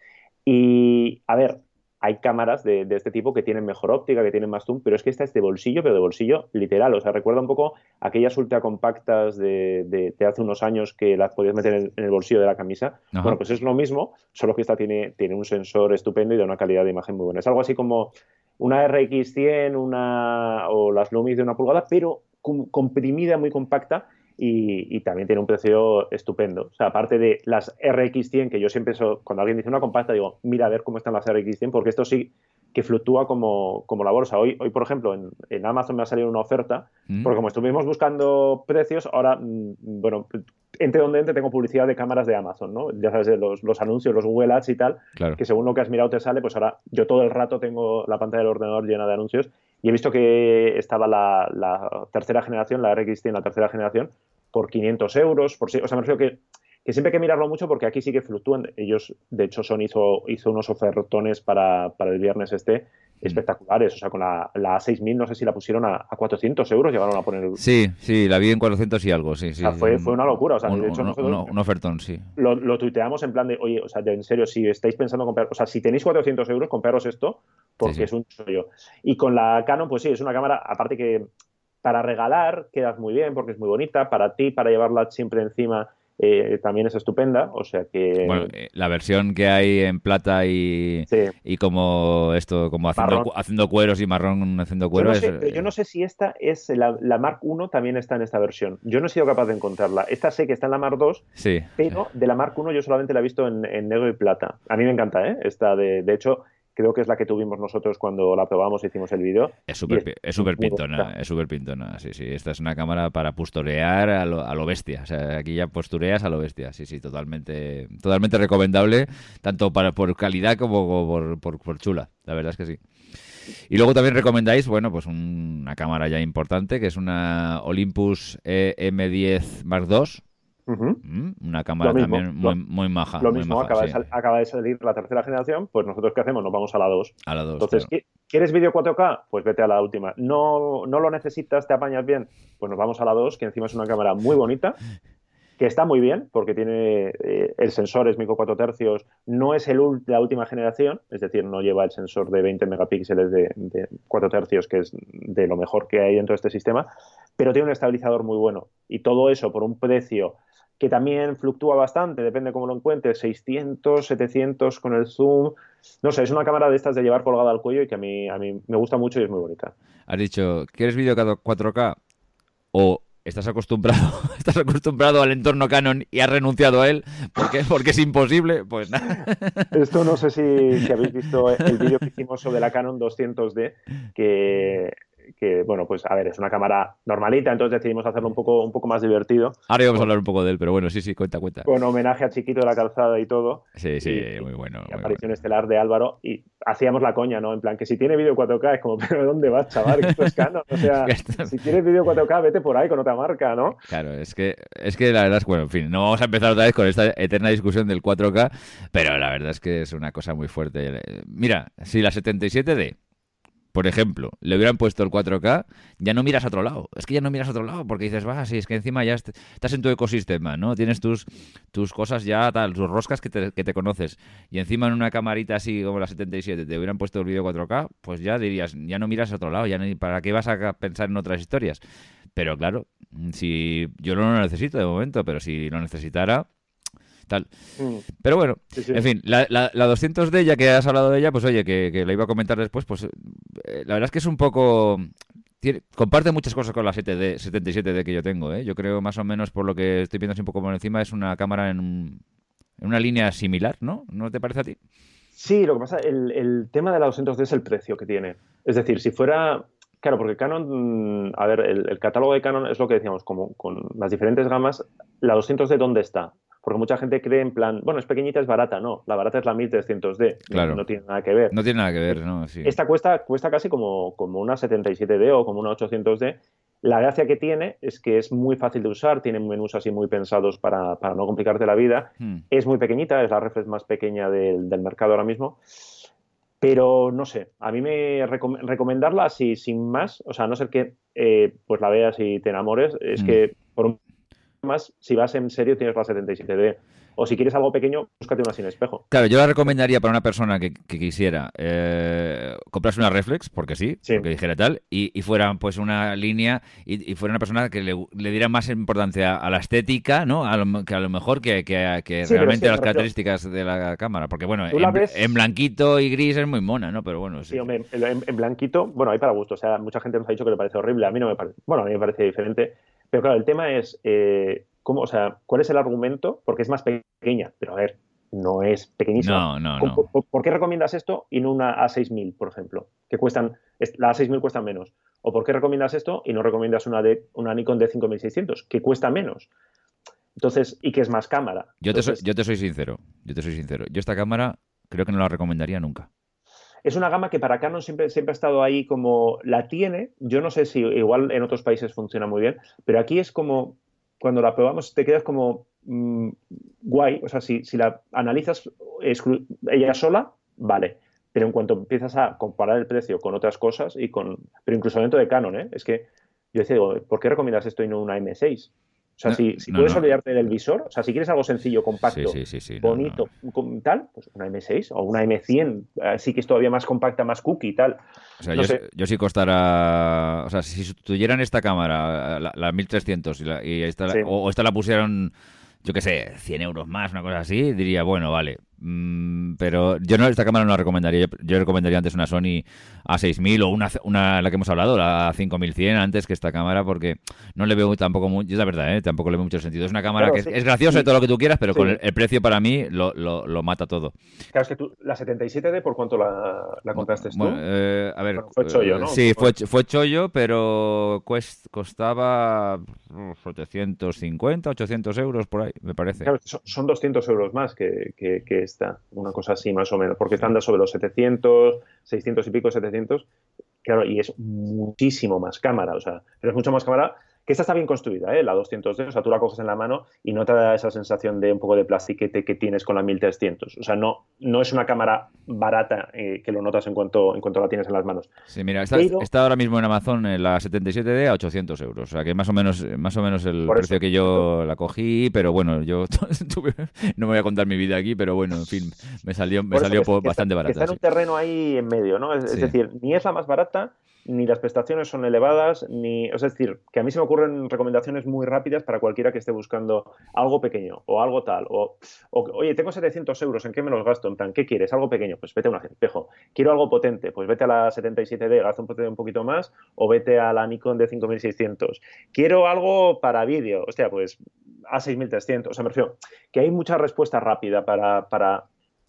Y, a ver, hay cámaras de, este tipo que tienen mejor óptica, que tienen más zoom, pero es que esta es de bolsillo, pero de bolsillo literal. O sea, recuerda un poco aquellas ultra compactas de, hace unos años que las podías meter en, el bolsillo de la camisa. Bueno, pues es lo mismo, solo que esta tiene, tiene un sensor estupendo y de una calidad de imagen muy buena. Es algo así como una RX100 una, o las Lumix de una pulgada, pero comprimida, muy compacta y, también tiene un precio estupendo. O sea, aparte de las RX100, que yo siempre, cuando alguien dice una compacta, digo, mira a ver cómo están las RX100, porque esto sí que fluctúa como, como la bolsa. Hoy, hoy por ejemplo, en, Amazon me ha salido una oferta, mm. porque como estuvimos buscando precios, ahora, mm, bueno, entre donde entre tengo publicidad de cámaras de Amazon, ¿no? Ya sabes, los, los anuncios, los Google Ads y tal, que según lo que has mirado te sale, pues ahora yo todo el rato tengo la pantalla del ordenador llena de anuncios y he visto que estaba la, la tercera generación, la RX100, la tercera generación, por 500 euros, por, o sea, me refiero que, que siempre hay que mirarlo mucho porque aquí sí que fluctúan. Ellos, de hecho, Son hizo, hizo unos ofertones para, para el viernes este. Espectaculares. O sea, con la, la A6000, no sé si la pusieron a, 400 euros, llegaron a poner. Sí, sí, la vi en 400 y algo, sí. sí o sea, fue, fue, una locura. O sea, un, de hecho, un, ofertón, sí. Lo, lo, tuiteamos en plan de, oye, o sea, en serio, si estáis pensando comprar, o sea, si tenéis 400 euros, compraros esto, porque es un chollo. Y con la Canon, pues sí, es una cámara, aparte que para regalar quedas muy bien porque es muy bonita. Para ti, para llevarla siempre encima, eh, también es estupenda. O sea que. Bueno, eh, la versión que hay en plata y, y como esto, como haciendo, haciendo cueros y marrón haciendo cueros. Yo no, sé, yo no sé si esta es la, la, Mark 1 también está en esta versión. Yo no he sido capaz de encontrarla. Esta sé que está en la Mark 2, sí. pero de la Mark 1 yo solamente la he visto en, en negro y plata. A mí me encanta, ¿eh? Esta de, de hecho creo que es la que tuvimos nosotros cuando la probamos y hicimos el vídeo. Es súper es pintona, es súper pintona, sí, sí. Esta es una cámara para posturear a lo, a lo, bestia. O sea, aquí ya postureas a lo bestia. Sí, sí, totalmente, totalmente recomendable, tanto para por calidad como por, por, por chula. La verdad es que sí. Y luego también recomendáis, bueno, pues una cámara ya importante, que es una Olympus e M10 Mark II, Mm, una cámara también muy, muy, maja. Lo mismo, acaba, de salir la tercera generación, pues nosotros ¿qué hacemos? Nos vamos a la 2. A la 2. Entonces, ¿quieres vídeo 4K? Pues vete a la última. ¿No, ¿No lo necesitas? ¿Te apañas bien? Pues nos vamos a la 2, que encima es una cámara muy bonita. que está muy bien porque tiene eh, el sensor es micro 4 tercios, no es el, la última generación, es decir, no lleva el sensor de 20 megapíxeles de, de 4 tercios, que es de lo mejor que hay dentro de este sistema, pero tiene un estabilizador muy bueno. Y todo eso por un precio que también fluctúa bastante, depende cómo lo encuentres, 600, 700 con el zoom. No sé, es una cámara de estas de llevar colgada al cuello y que a mí, a mí me gusta mucho y es muy bonita. Has dicho, ¿quieres vídeo 4K? O estás acostumbrado, estás acostumbrado al entorno Canon y has renunciado a él porque, porque es imposible, pues nada. Esto no sé si, si habéis visto el vídeo que hicimos sobre la Canon 200D, que que, bueno, pues a ver, es una cámara normalita, entonces decidimos hacerlo un poco, un poco más divertido. Ahora íbamos a hablar un poco de él, pero bueno, sí, sí, cuenta, cuenta. Con homenaje a Chiquito de la Calzada y todo. Sí, sí, muy bueno. Y aparición estelar de Álvaro y hacíamos la coña, ¿no? En plan, que si tiene vídeo 4K es como, pero ¿dónde vas, chaval? Esto es Canon. O sea, si tienes vídeo 4K, vete por ahí con otra marca, ¿no? Claro, es que, es que la verdad es, bueno, en fin, no vamos a empezar otra vez con esta eterna discusión del 4K, pero la verdad es que es una cosa muy fuerte. Mira, si la 77D por ejemplo, le hubieran puesto el 4K, ya no miras a otro lado. Es que ya no miras a otro lado porque dices, va, sí, es que encima ya estás en tu ecosistema, ¿no? Tienes tus, tus cosas ya, tal, tus roscas que te, que te conoces. Y encima en una camarita así como la 77 te hubieran puesto el vídeo 4K, pues ya dirías, ya no miras a otro lado, ya para qué vas a pensar en otras historias. Pero claro, si yo no lo necesito de momento, pero si lo necesitara, tal. Mm. Pero bueno, en fin, la, la, 200D, ya que has hablado de ella, pues oye, que, que la iba a comentar después, pues eh, la verdad es que es un poco... comparte muchas cosas con la 7D, 77D que yo tengo, ¿eh? Yo creo más o menos, por lo que estoy viendo así un poco por encima, es una cámara en, en una línea similar, ¿no? ¿No te parece a ti? Sí, lo que pasa, el, el tema de la 200D es el precio que tiene. Es decir, si fuera Claro, porque Canon, a ver, el, el, catálogo de Canon es lo que decíamos, como con las diferentes gamas, la 200D dónde está. Porque mucha gente cree en plan, bueno, es pequeñita, es barata. No, la barata es la 1300D. Claro. No, tiene nada que ver. No tiene nada que ver, ¿no? Sí. Esta cuesta, cuesta casi como, como una 77D o como una 800D. La gracia que tiene es que es muy fácil de usar, tiene menús así muy pensados para, para no complicarte la vida. Hmm. Es muy pequeñita, es la reflex más pequeña del, del, mercado ahora mismo. Pero no sé, a mí me recom recomendarla así, sin más, o sea, a no ser que eh, pues la veas y te enamores, es hmm. que por un más, si vas en serio, tienes la 77D. O si quieres algo pequeño, búscate una sin espejo. Claro, yo la recomendaría para una persona que, quisiera eh, comprarse una reflex, porque sí, porque dijera tal, y, fuera pues una línea y, fuera una persona que le, diera más importancia a la estética, ¿no? A lo, que a lo mejor que, que, realmente las características de la cámara. Porque bueno, en, blanquito y gris es muy mona, ¿no? Pero bueno, sí. hombre, en, blanquito, bueno, hay para gusto. O sea, mucha gente nos ha dicho que le parece horrible. A mí no me parece. Bueno, a mí me parece diferente. Pero claro, el tema es, eh, ¿cómo, o sea, ¿cuál es el argumento? Porque es más pequeña, pero a ver, no es pequeñísima. No, no, no. ¿Por, qué recomiendas esto y no una A6000, por ejemplo? Que cuestan, la A6000 cuesta menos. ¿O por qué recomiendas esto y no recomiendas una, de, una Nikon D5600, que cuesta menos? Entonces, y que es más cámara. Yo, te soy, yo te soy sincero, yo te soy sincero. Yo esta cámara creo que no la recomendaría nunca es una gama que para Canon siempre, ha estado ahí como la tiene. Yo no sé si igual en otros países funciona muy bien, pero aquí es como cuando la probamos te quedas como mm, guay. O sea, si, la analizas ella sola, vale. Pero en cuanto empiezas a comparar el precio con otras cosas y con. Pero incluso dentro de Canon, ¿eh? Es que yo decía, ¿por qué recomiendas esto y no una M6? O sea, si, puedes olvidarte del visor, o sea, si quieres algo sencillo, compacto, bonito, tal, pues una M6 o una M100, así que es todavía más compacta, más cookie y tal. O sea, yo, si costara, o sea, si tuvieran esta cámara, la, 1300 y, esta, o, esta la pusieran, yo qué sé, 100 euros más, una cosa así, diría, bueno, vale, pero yo no esta cámara no la recomendaría. Yo, recomendaría antes una Sony A6000 o una, una la que hemos hablado, la 5100 antes que esta cámara porque no le veo tampoco mucho, es la verdad, ¿eh? tampoco le veo mucho sentido. Es una cámara que es, graciosa y todo lo que tú quieras, pero con el, precio para mí lo, lo, mata todo. Claro, es que tú, la 77D, ¿por cuánto la, la compraste tú? Eh, a ver, fue chollo, ¿no? Sí, fue, fue chollo, pero costaba 750, 800 euros por ahí, me parece. Claro, son 200 euros más que, que, que una cosa así más o menos, porque anda sobre los 700, 600 y pico, 700, claro, y es muchísimo más cámara, o sea, pero es mucho más cámara Que esta está bien construida, ¿eh? la 200D, o sea, tú la coges en la mano y no te da esa sensación de un poco de plastiquete que tienes con la 1300. O sea, no, no es una cámara barata eh, que lo notas en cuanto, en cuanto la tienes en las manos. Sí, mira, está, está ahora mismo en Amazon en la 77D a 800 euros. O sea, que más o menos, más o menos el precio que yo la cogí, pero bueno, yo no me voy a contar mi vida aquí, pero bueno, en fin, me salió, me salió bastante barata. Está en un terreno ahí en medio, ¿no? Es, decir, ni es la más barata, ni las prestaciones son elevadas, ni. Es decir, que a mí se me ocurren recomendaciones muy rápidas para cualquiera que esté buscando algo pequeño o algo tal. O, oye, tengo 700 euros, ¿en qué me los gasto? En plan, ¿qué quieres? ¿Algo pequeño? Pues vete a un espejo. ¿Quiero algo potente? Pues vete a la 77D, gasta un, un poquito más, o vete a la Nikon de 5600. ¿Quiero algo para vídeo? Hostia, pues a 6300. O sea, me refiero que hay mucha respuesta rápida para, para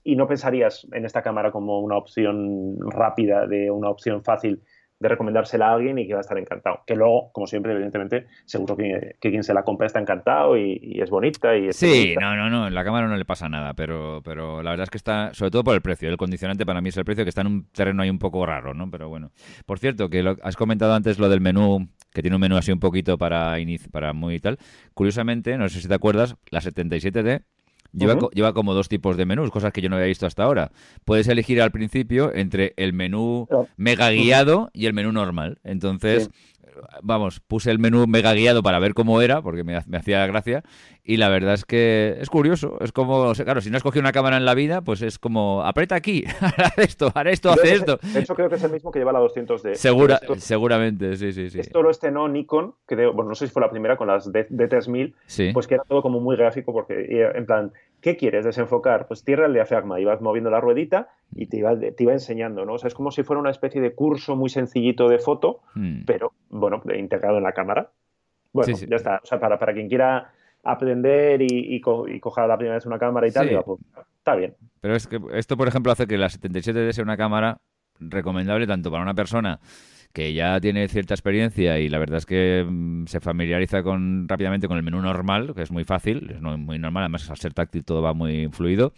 y no pensarías en esta cámara como una opción rápida, de una opción fácil de recomendársela a alguien y que va a estar encantado. Que luego, como siempre, evidentemente, seguro que, quien se la compra está encantado y, es bonita. y Sí, no, no, no, en la cámara no le pasa nada, pero, pero la verdad es que está, sobre todo por el precio, el condicionante para mí es el precio, que está en un terreno ahí un poco raro, ¿no? Pero bueno. Por cierto, que lo, has comentado antes lo del menú, que tiene un menú así un poquito para, para muy tal. Curiosamente, no sé si te acuerdas, la 77D Lleva, como dos tipos de menús, cosas que yo no había visto hasta ahora. Puedes elegir al principio entre el menú mega guiado y el menú normal. Entonces, vamos, puse el menú mega guiado para ver cómo era, porque me, hacía gracia, y la verdad es que es curioso, es como, claro, si no has cogido una cámara en la vida, pues es como, aprieta aquí, hará esto, hará esto, hace esto. De hecho, creo que es el mismo que lleva la 200D. Segura, seguramente, sí, sí, sí. Esto lo estrenó Nikon, que bueno, no sé si fue la primera con las D3000, pues que era todo como muy gráfico, porque en plan, ¿qué quieres desenfocar? Pues tierra el diafragma, ibas moviendo la ruedita y te iba, te iba enseñando, ¿no? O sea, es como si fuera una especie de curso muy sencillito de foto, hmm. pero, bueno, integrado en la cámara. Bueno, ya está. O sea, para, para quien quiera aprender y, coja la primera vez una cámara y tal, pues, está bien. Pero es que esto, por ejemplo, hace que la 77 d sea una cámara recomendable tanto para una persona que ya tiene cierta experiencia y la verdad es que mm, se familiariza con rápidamente con el menú normal, que es muy fácil, es muy normal, además al ser táctil todo va muy fluido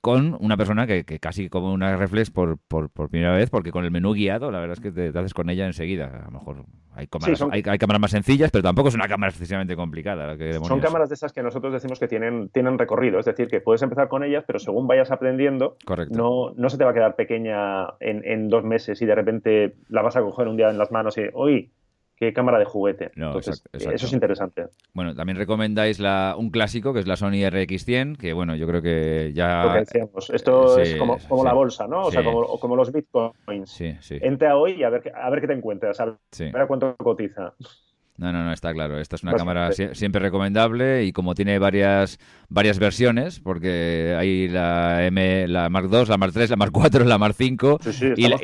con una persona que, casi como una reflex por, por, primera vez, porque con el menú guiado, la verdad es que te, haces con ella enseguida. A lo mejor hay cámaras, hay, cámaras más sencillas, pero tampoco es una cámara excesivamente complicada. son cámaras de esas que nosotros decimos que tienen, tienen recorrido, es decir, que puedes empezar con ellas, pero según vayas aprendiendo, No, no se te va a quedar pequeña en, en, dos meses y de repente la vas a coger un día en las manos y, hoy qué cámara de juguete. Entonces, eso es interesante. Bueno, también recomendáis la, un clásico que es la Sony RX100, que bueno, yo creo que ya... Lo que decíamos, esto es como, como la bolsa, ¿no? O sea, como, como, los bitcoins. Sí, sí. Entra hoy y a ver, a ver qué te encuentras, a ver cuánto cotiza. No, no, no, está claro. Esta es una cámara siempre recomendable y como tiene varias varias versiones, porque hay la M, la Mark II, la Mark III, la Mark IV, la Mark V y, la,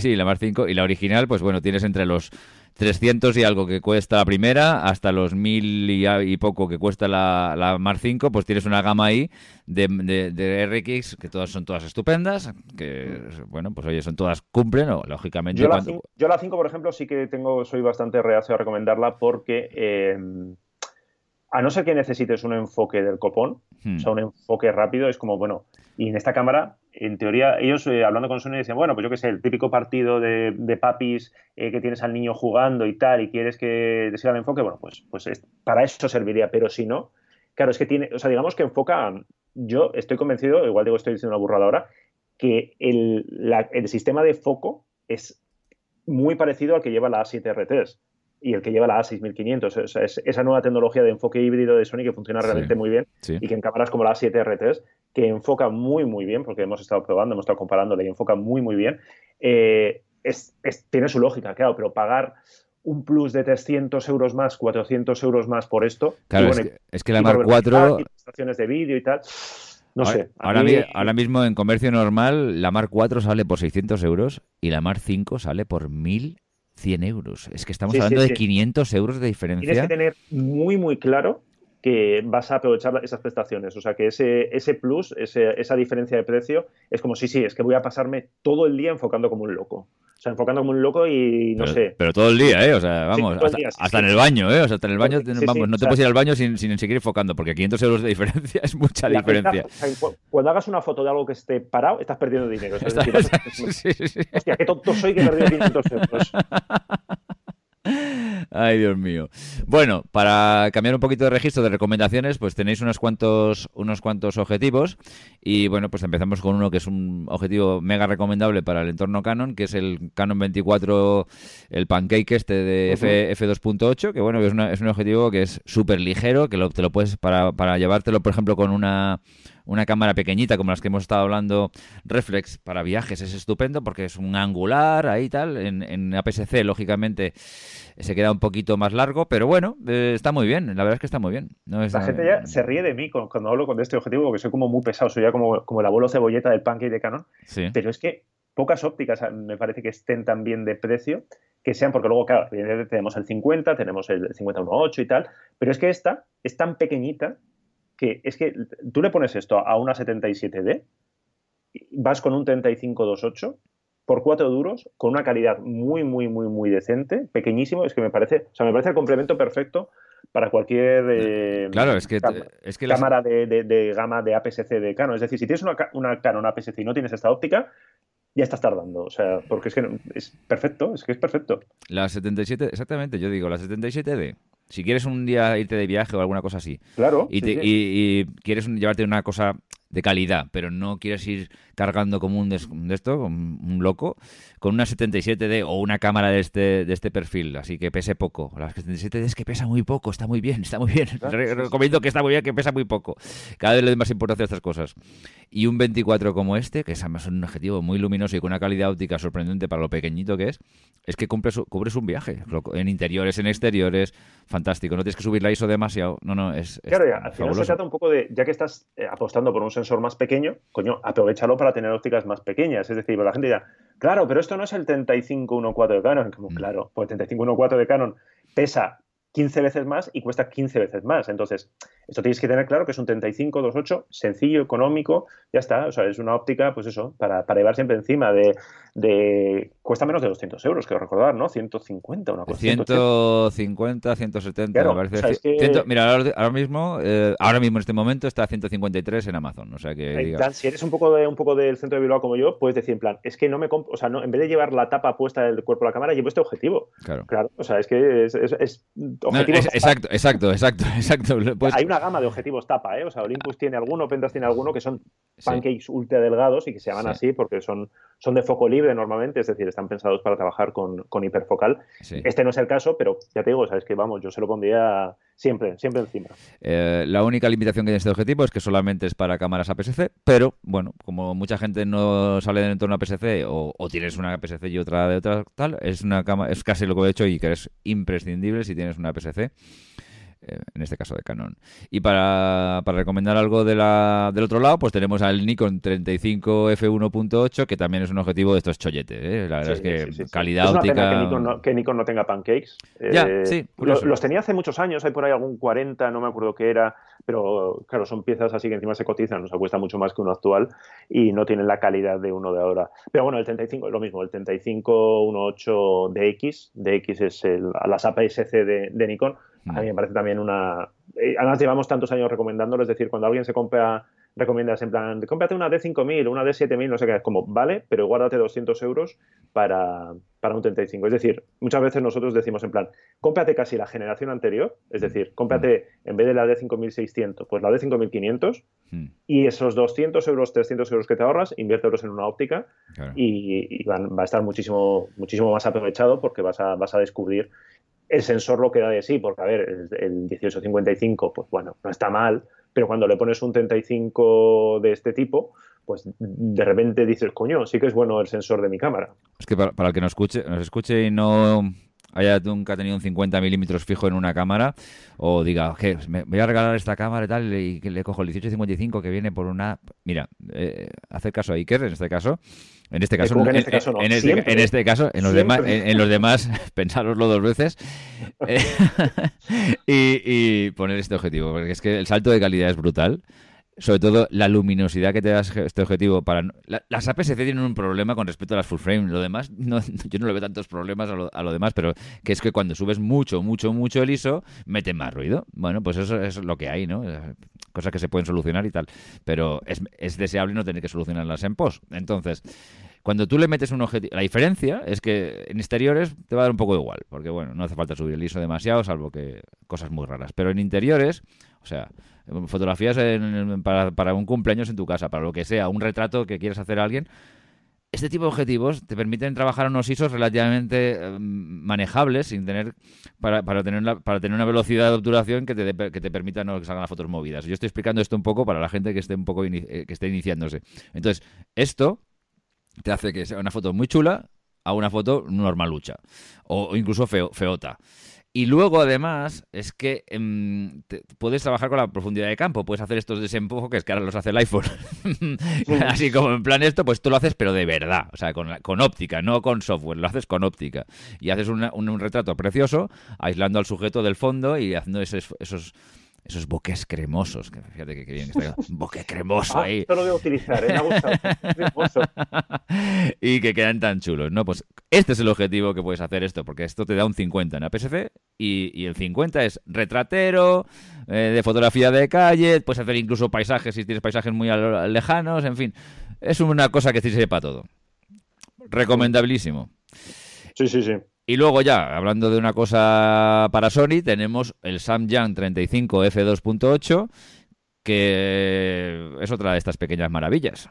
sí, la Mark V y la original, pues bueno, tienes entre los 300 y algo que cuesta la primera, hasta los 1000 y, poco que cuesta la, la Mark V, pues tienes una gama ahí de, de, RX que todas son todas estupendas, que bueno, pues oye, son todas cumplen, o, lógicamente. Yo la, 5, por ejemplo, sí que tengo, soy bastante reacio a recomendarla porque eh, a no ser que necesites un enfoque del copón, o sea, hmm. un enfoque rápido, es como, bueno, y en esta cámara en teoría, ellos eh, hablando con Sony decían, bueno, pues yo qué sé, el típico partido de, de papis eh, que tienes al niño jugando y tal, y quieres que te siga el enfoque, bueno, pues, pues para eso serviría, pero si no, claro, es que tiene, o sea, digamos que enfoca, yo estoy convencido, igual digo, estoy diciendo una burrada ahora, que el, el sistema de foco es muy parecido al que lleva la A7R3 y el que lleva la A6500. O sea, es esa nueva tecnología de enfoque híbrido de Sony que funciona realmente muy bien y que en cámaras como la A7R3 que enfoca muy, muy bien, porque hemos estado probando, hemos estado comparándole y enfoca muy, muy bien, eh, es, tiene su lógica, claro, pero pagar un plus de 300 euros más, 400 euros más por esto. Claro, es, que, la Mark 4... Estaciones de vídeo y tal. No sé. Ahora, ahora, mismo en comercio normal, la Mark 4 sale por 600 euros y la Mark 5 sale por 1100 euros. Es que estamos hablando de 500 euros de diferencia. Tienes que tener muy, muy claro que vas a aprovechar esas prestaciones. O sea, que ese, ese plus, esa diferencia de precio, es como, sí, sí, es que voy a pasarme todo el día enfocando como un loco. O sea, enfocando como un loco y no sé. Pero todo el día, ¿eh? O sea, vamos, hasta, en el baño, ¿eh? O sea, hasta en el baño, vamos, no te puedes ir al baño sin, sin seguir enfocando, porque 500 euros de diferencia es mucha diferencia. cuando hagas una foto de algo que esté parado, estás perdiendo dinero. O sea, es decir, hostia, qué tonto soy que he perdido 500 euros. Ay, Dios mío. Bueno, para cambiar un poquito de registro de recomendaciones, pues tenéis unos cuantos, unos cuantos objetivos. Y bueno, pues empezamos con uno que es un objetivo mega recomendable para el entorno Canon, que es el Canon 24, el pancake este de F, F2.8, que bueno, es, es un objetivo que es súper ligero, que te lo puedes, para, para llevártelo, por ejemplo, con una una cámara pequeñita como las que hemos estado hablando, reflex para viajes es estupendo porque es un angular ahí tal. En, en APS-C, lógicamente, se queda un poquito más largo, pero bueno, eh, está muy bien. La verdad es que está muy bien. la gente ya se ríe de mí cuando, hablo con este objetivo porque soy como muy pesado, soy ya como, como el abuelo cebolleta del pancake de Canon. Pero es que pocas ópticas me parece que estén tan bien de precio que sean, porque luego, claro, tenemos el 50, tenemos el 50-1.8 y tal, pero es que esta es tan pequeñita que es que tú le pones esto a una 77D, vas con un 3528 por cuatro duros, con una calidad muy, muy, muy, muy decente, pequeñísimo, es que me parece, o sea, me parece el complemento perfecto para cualquier eh, claro, es que, es que cámara de, gama de APS-C de Canon. Es decir, si tienes una, una Canon APS-C y no tienes esta óptica, ya estás tardando. O sea, porque es que es perfecto, es que es perfecto. La 77, exactamente, yo digo, la 77D si quieres un día irte de viaje o alguna cosa así. Claro. Y, y, quieres llevarte una cosa de calidad, pero no quieres ir cargando como un de, esto, un loco, con una 77D o una cámara de este, de este perfil, así que pese poco. La 77D es que pesa muy poco, está muy bien, está muy bien. Recomiendo que está muy bien, que pesa muy poco. Cada vez le doy más importancia a estas cosas. Y un 24 como este, que es además un objetivo muy luminoso y con una calidad óptica sorprendente para lo pequeñito que es, es que cubres, cubres un viaje, en interiores, en exteriores, fantástico. No tienes que subir la ISO demasiado. No, no, es. Claro, al final se trata un poco de, ya que estás eh, apostando por un sensor más pequeño, coño, aprovechalo para tener ópticas más pequeñas. Es decir, la gente dirá, claro, pero esto no es el 3514 de Canon. Como, mm. Claro, pues el 3514 de Canon pesa 15 veces más y cuesta 15 veces más. Entonces, esto tienes que tener claro que es un 35-28, sencillo, económico, ya está. O sea, es una óptica, pues eso, para, para llevar siempre encima de, de, Cuesta menos de 200 euros, quiero recordar, ¿no? 150, una cosa. 150, 170, me parece. mira, ahora, mismo, eh, ahora mismo en este momento está a 153 en Amazon. O sea que. si eres un poco, de, un poco del centro de Bilbao como yo, puedes decir, en plan, es que no me. O sea, no, en vez de llevar la tapa puesta del cuerpo de la cámara, llevo este objetivo. Claro. Claro. O sea, es que es, es, exacto, exacto, exacto, exacto. Pues Hay una gama de objetivos tapa, ¿eh? O sea, Olympus tiene alguno, Pentas tiene alguno que son pancakes ultra delgados y que se llaman así porque son, son de foco libre normalmente, es decir, están pensados para trabajar con, con hiperfocal. Este no es el caso, pero ya te digo, sabes que vamos, yo se lo pondría siempre, siempre encima. Eh, la única limitación que tiene este objetivo es que solamente es para cámaras APS-C, pero bueno, como mucha gente no sale del entorno APS-C o, o, tienes una APS-C y otra de otra tal, es una es casi lo que he hecho y que es imprescindible si tienes una APS-C. Eh, en este caso de Canon. Y para, para recomendar algo de la, del otro lado, pues tenemos al Nikon 35 f1.8, que también es un objetivo de estos cholletes. ¿eh? La verdad es que calidad óptica. que, Nikon no, tenga pancakes. Ya, eh, sí, los, tenía hace muchos años, hay por ahí algún 40, no me acuerdo qué era, pero claro, son piezas así que encima se cotizan, nos cuesta mucho más que uno actual y no tienen la calidad de uno de ahora. Pero bueno, el 35 es lo mismo, el 35 1.8 DX, DX es el, las APS-C de, de Nikon a mí me parece también una... Eh, además llevamos tantos años recomendándolo, es decir, cuando alguien se compra, recomiendas en plan, cómprate una D5000, una D7000, no sé qué, es como, vale, pero guárdate 200 euros para, para un 35. Es decir, muchas veces nosotros decimos en plan, cómprate casi la generación anterior, es decir, cómprate en vez de la D5600, pues la D5500 y esos 200 euros, 300 euros que te ahorras, inviértelos en una óptica y, va a estar muchísimo, muchísimo más aprovechado porque vas a, vas a descubrir el sensor lo que da de sí, porque a ver, el, 1855, pues bueno, no está mal, pero cuando le pones un 35 de este tipo, pues de repente dices, coño, sí que es bueno el sensor de mi cámara. Es que para, el que nos escuche, nos escuche y no haya nunca tenido un 50 milímetros fijo en una cámara o diga, que me voy a regalar esta cámara y tal y le cojo el 1855 que viene por una... Mira, eh, hacer caso a Iker en este caso en este caso, en, este caso, no. en, este, en este caso, en los demás, en, los demás, pensároslo dos veces eh, y, poner este objetivo, porque es que el salto de calidad es brutal. Sobre todo la luminosidad que te da este objetivo para las APS-C tienen un problema con respecto a las full frame. Lo demás, no, yo no le veo tantos problemas a lo, demás, pero que es que cuando subes mucho, mucho, mucho el ISO, mete más ruido. Bueno, pues eso es lo que hay, ¿no? Cosas que se pueden solucionar y tal. Pero es, es deseable no tener que solucionarlas en post. Entonces, Cuando tú le metes un objetivo... La diferencia es que en exteriores te va a dar un poco igual, porque bueno, no hace falta subir el ISO demasiado, salvo que cosas muy raras. Pero en interiores, o sea, fotografías para, para un cumpleaños en tu casa, para lo que sea, un retrato que quieras hacer a alguien este tipo de objetivos te permiten trabajar unos ISOs relativamente eh, manejables sin tener para, para, tener para tener una velocidad de obturación que te, que te permita no que salgan las fotos movidas. Yo estoy explicando esto un poco para la gente que esté un poco eh, que esté iniciándose. Entonces, esto te hace que sea una foto muy chula a una foto normalucha o, incluso feo, feota. Y luego, además, es que em, puedes trabajar con la profundidad de campo. Puedes hacer estos desenfoques que ahora los hace el iPhone. Así como en plan esto, pues tú lo haces, pero de verdad. O sea, con, con óptica, no con software. Lo haces con óptica. Y haces un, retrato precioso, aislando al sujeto del fondo y haciendo esos, esos esos boques cremosos. Que fíjate que, bien está. Boque cremoso ah, ahí. Esto lo voy a utilizar, ¿eh? y que quedan tan chulos, ¿no? Pues este es el objetivo que puedes hacer esto, porque esto te da un 50 en APS-C y, el 50 es retratero, eh, de fotografía de calle, puedes hacer incluso paisajes si tienes paisajes muy lejanos, en fin. Es una cosa que sirve para todo. Recomendabilísimo. Sí, sí, sí. Y luego ya, hablando de una cosa para Sony, tenemos el Samyang 35 f2.8, que es otra de estas pequeñas maravillas.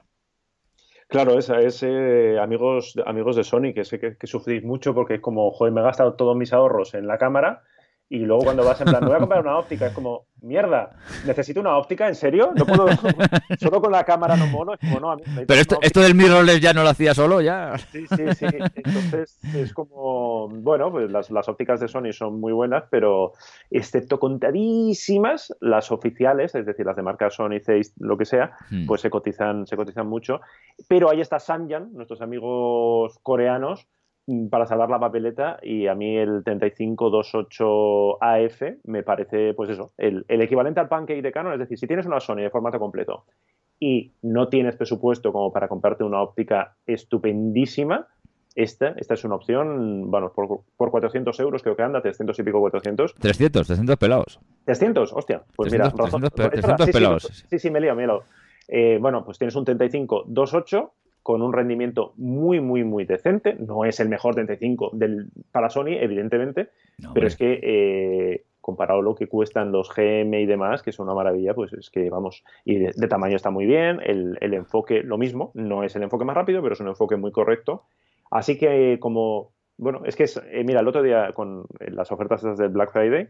Claro, esa es eh, amigos, amigos de Sony, que sé que, que, sufrís mucho porque es como, joder, me he gastado todos mis ahorros en la cámara y luego cuando vas en plan, voy a comprar una óptica, es como, mierda, necesito una óptica, ¿en serio? No puedo, solo con la cámara no mono, es como, no, a mí Pero esto, esto del mirrorless ya no lo hacía solo, ya. Sí, sí, sí, entonces es como, bueno, pues las, las ópticas de Sony son muy buenas, pero excepto contadísimas, las oficiales, es decir, las de marca Sony, Zeiss, lo que sea, hmm. pues se cotizan, se cotizan mucho, pero ahí está Samyang, nuestros amigos coreanos, para salvar la papeleta y a mí el 3528 AF me parece, pues eso, el, equivalente al Pancake de Canon, es decir, si tienes una Sony de formato completo y no tienes presupuesto como para comprarte una óptica estupendísima, esta, esta es una opción, bueno, por, por 400 euros creo que anda, 300 y pico 400. 300, 300 pelados. 300, hostia. Pues mira, 300, pelados. Sí, sí, me lío, me lío. Eh, bueno, pues tienes un 35-28 con un rendimiento muy, muy, muy decente. No es el mejor 35 del, para Sony, evidentemente, pero es que eh, comparado a lo que cuestan los GM y demás, que es una maravilla, pues es que vamos, y de, tamaño está muy bien, el, enfoque lo mismo, no es el enfoque más rápido, pero es un enfoque muy correcto. Así que como, bueno, es que es, eh, mira, el otro día con las ofertas del Black Friday,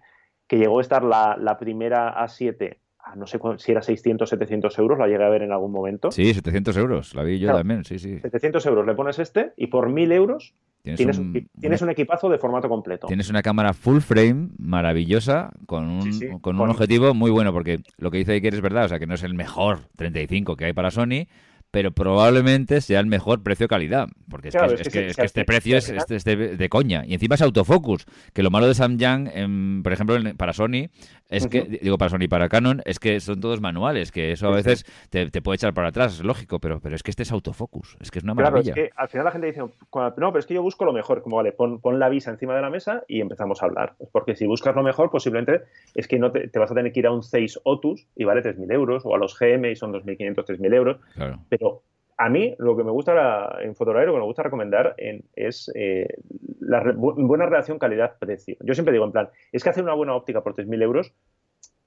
que llegó a estar la, la primera A7 no sé si era 600, 700 euros, la llegué a ver en algún momento. Sí, 700 euros, la vi yo también, sí, sí. 700 euros le pones este y por 1000 euros tienes, un, tienes un, equipazo de formato completo. Tienes una cámara full frame maravillosa con un, con un objetivo muy bueno, porque lo que dice Iker es verdad, o sea, que no es el mejor 35 que hay para Sony, pero probablemente sea el mejor precio-calidad, porque es, que, este precio es, de, coña. Y encima es autofocus, que lo malo de Samyang, por ejemplo, para Sony, es que, digo para Sony, para Canon, es que son todos manuales, que eso a veces te, puede echar para atrás, es lógico, pero, pero es que este es autofocus, es que es una maravilla. Claro, es que al final la gente dice, no, pero es que yo busco lo mejor, como vale, pon, la visa encima de la mesa y empezamos a hablar. Porque si buscas lo mejor, posiblemente es que no te, vas a tener que ir a un 6 Otus y vale 3.000 euros, o a los GM y son 2.500, 3.000 euros. Pero a mí lo que me gusta en Fotoraero, lo que me gusta recomendar es eh, la buena relación calidad-precio. Yo siempre digo, en plan, es que hacer una buena óptica por 3.000 euros,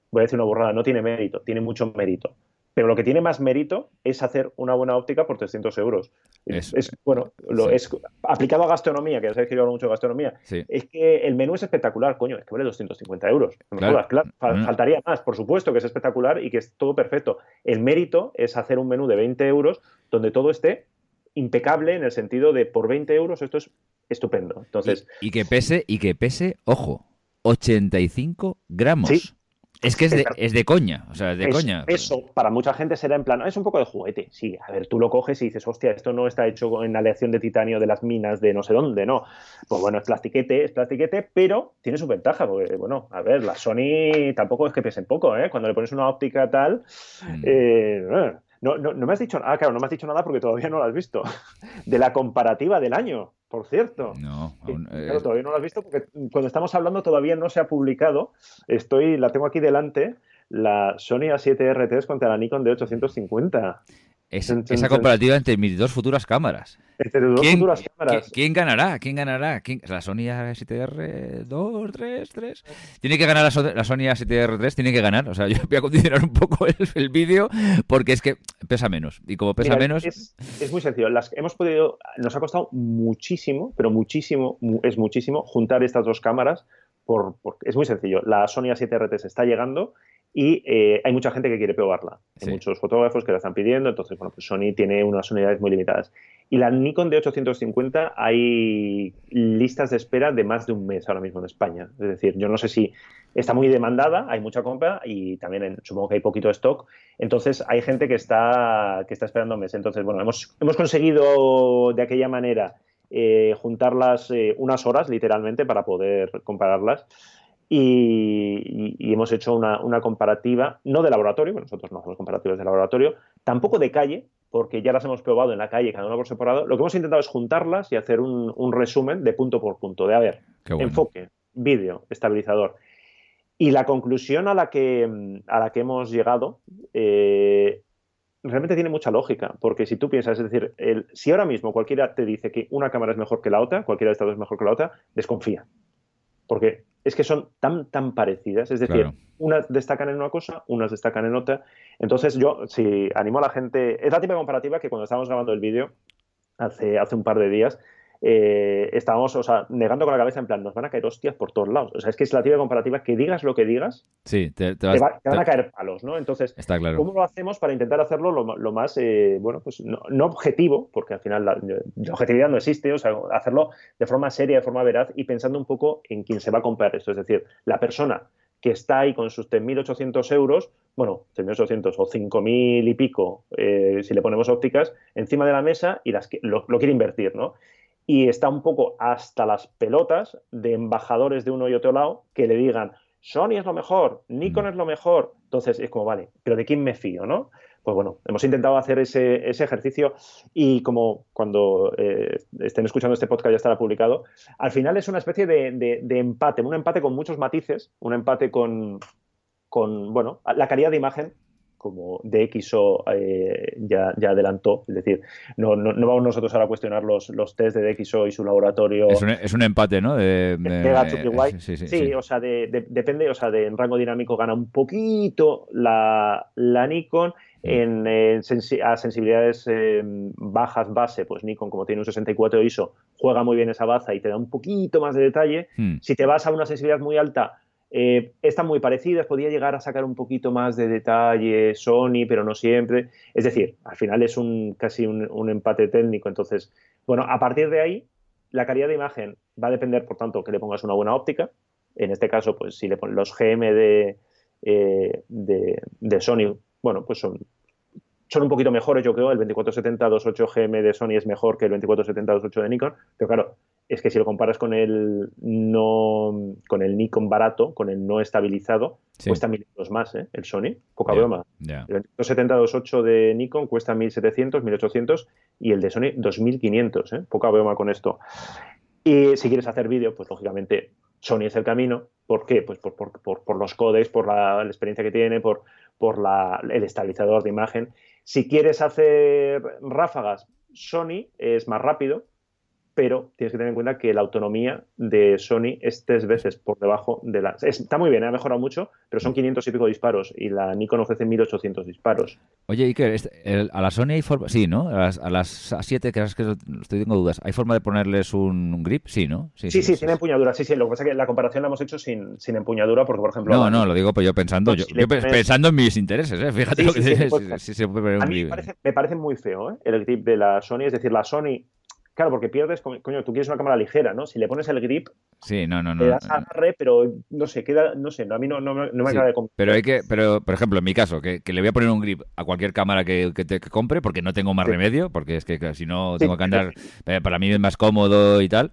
voy a decir una burrada, no tiene mérito, tiene mucho mérito. Pero lo que tiene más mérito es hacer una buena óptica por 300 euros. Es, bueno, lo, es aplicado a gastronomía, que ya sabéis que yo hablo mucho de gastronomía, es que el menú es espectacular, coño, es que vale 250 euros. Claro. Mm. faltaría más, por supuesto que es espectacular y que es todo perfecto. El mérito es hacer un menú de 20 euros donde todo esté impecable en el sentido de por 20 euros esto es estupendo. Entonces, y, que pese, y que pese, ojo, 85 gramos. Es que es de, es de coña, o sea, es de coña. Eso, para mucha gente será en plan, es un poco de juguete. Sí, a ver, tú lo coges y dices, hostia, esto no está hecho en aleación de titanio de las minas de no sé dónde, ¿no? Pues bueno, es plastiquete, es plastiquete, pero tiene su ventaja, porque, bueno, a ver, la Sony tampoco es que pesen poco, ¿eh? Cuando le pones una óptica tal, mm. eh, eh, no, no, no me has dicho nada, ah, claro, no me has dicho nada porque todavía no lo has visto, de la comparativa del año por cierto. No, eh, todavía no lo has visto porque cuando estamos hablando todavía no se ha publicado. Estoy, la tengo aquí delante, la Sony A7R3 contra la Nikon D850. Esa comparativa entre mis dos futuras cámaras. Entre dos ¿Quién, futuras cámaras. ¿Quién ganará? ¿Quién ganará? ¿Quién, ¿La Sony A7R 2, 3, 3? Tiene que ganar la, Sony A7R 3, tiene que ganar. O sea, yo voy a condicionar un poco el, vídeo porque es que pesa menos. Y como pesa menos... Es, muy sencillo. Las, hemos podido... Nos ha costado muchísimo, pero muchísimo, es muchísimo, juntar estas dos cámaras por, es muy sencillo. La Sony A7R 3 está llegando y eh, hay mucha gente que quiere probarla. Hay muchos fotógrafos que la están pidiendo, entonces, bueno, pues Sony tiene unas unidades muy limitadas. Y la Nikon D850 hay listas de espera de más de un mes ahora mismo en España. Es decir, yo no sé si está muy demandada, hay mucha compra y también supongo que hay poquito stock. Entonces, hay gente que está, que está esperando un mes. Entonces, bueno, hemos, hemos conseguido de aquella manera eh, juntarlas eh, unas horas, literalmente, para poder compararlas. Y, hemos hecho una, comparativa, no de laboratorio, nosotros no hacemos comparativas de laboratorio, tampoco de calle, porque ya las hemos probado en la calle, cada una por separado. Lo que hemos intentado es juntarlas y hacer un, resumen de punto por punto, de a ver, enfoque, vídeo, estabilizador. Y la conclusión a la que, a la que hemos llegado eh, realmente tiene mucha lógica, porque si tú piensas, es decir, el, si ahora mismo cualquiera te dice que una cámara es mejor que la otra, cualquiera de estas dos es mejor que la otra, desconfía. Porque es que son tan, tan parecidas. Es decir, unas destacan en una cosa, unas destacan en otra. Entonces yo, si animo a la gente, es la típica comparativa que cuando estábamos grabando el vídeo hace, hace un par de días, eh, estábamos, o sea, negando con la cabeza en plan, nos van a caer hostias por todos lados. O sea, es que es la típica comparativa que digas lo que digas, sí, te, van a caer palos, ¿no? Entonces, ¿cómo lo hacemos para intentar hacerlo lo, más, eh, bueno, pues no, objetivo, porque al final la, objetividad no existe, o sea, hacerlo de forma seria, de forma veraz y pensando un poco en quién se va a comprar esto. Es decir, la persona que está ahí con sus 3.800 euros, bueno, 3.800 o 5.000 y pico, eh, si le ponemos ópticas, encima de la mesa y las que, lo, lo quiere invertir, ¿no? Y está un poco hasta las pelotas de embajadores de uno y otro lado que le digan, Sony es lo mejor, Nikon mm. es lo mejor. Entonces es como, vale, pero ¿de quién me fío, no? Pues bueno, hemos intentado hacer ese, ejercicio y como cuando eh, estén escuchando este podcast ya estará publicado, al final es una especie de, de empate, un empate con muchos matices, un empate con, con, bueno, la calidad de imagen como DxO eh, ya, ya, adelantó. Es decir, no, no, no, vamos nosotros ahora a cuestionar los, los test de DxO y su laboratorio. Es un, es un empate, ¿no? De, sí, sí, sí, o sea, depende, o sea, de, en rango dinámico gana un poquito la, la Nikon. En, a sensibilidades em, bajas base, pues Nikon, como tiene un 64 ISO, juega muy bien esa baza y te da un poquito más de detalle. Mm. Si te vas a una sensibilidad muy alta, eh, están muy parecidas, podía llegar a sacar un poquito más de detalle Sony, pero no siempre. Es decir, al final es un casi un, empate técnico. Entonces, bueno, a partir de ahí, la calidad de imagen va a depender, por tanto, que le pongas una buena óptica. En este caso, pues si le pones los GM de, eh, de, Sony, bueno, pues son, son un poquito mejores, yo creo. El 2470-28 GM de Sony es mejor que el 2470-28 de Nikon, pero claro, es que si lo comparas con el no con el Nikon barato, con el no estabilizado, cuesta mil euros más, ¿eh? El Sony, poca broma. El 70-28 de Nikon cuesta 1700, 1800 y el de Sony 2500, ¿eh? Poca broma con esto. Y si quieres hacer vídeo, pues lógicamente Sony es el camino. ¿Por qué? Pues por, por, los codes, por la, experiencia que tiene, por, por la, el estabilizador de imagen. Si quieres hacer ráfagas, Sony es más rápido, pero tienes que tener en cuenta que la autonomía de Sony es tres veces por debajo de la... Está muy bien, ha mejorado mucho, pero son 500 y pico disparos y la Nikon ofrece 1800 disparos. Oye, Iker, ¿a la Sony hay forma... Sí, ¿no? A las, a las A7, que es que estoy tengo dudas, ¿hay forma de ponerles un, grip? Sí, ¿no? Sí, sí, tiene empuñadura. Sí, sí, lo que pasa es que la comparación la hemos hecho sin, sin empuñadura porque, por ejemplo... No, no, lo digo pues yo pensando, yo, pensando en mis intereses, ¿eh? Fíjate lo que dices. A mí me parece, me parece muy feo ¿eh? el grip de la Sony, es decir, la Sony Claro, porque pierdes, coño, tú quieres una cámara ligera, ¿no? Si le pones el grip, sí, no, no, no, te das agarre, pero no sé, queda, no sé, a mí no, no, me acaba de comprar. Pero hay que, pero, por ejemplo, en mi caso, que, le voy a poner un grip a cualquier cámara que, te, compre, porque no tengo más remedio, porque es que si no tengo que andar, eh, para mí es más cómodo y tal.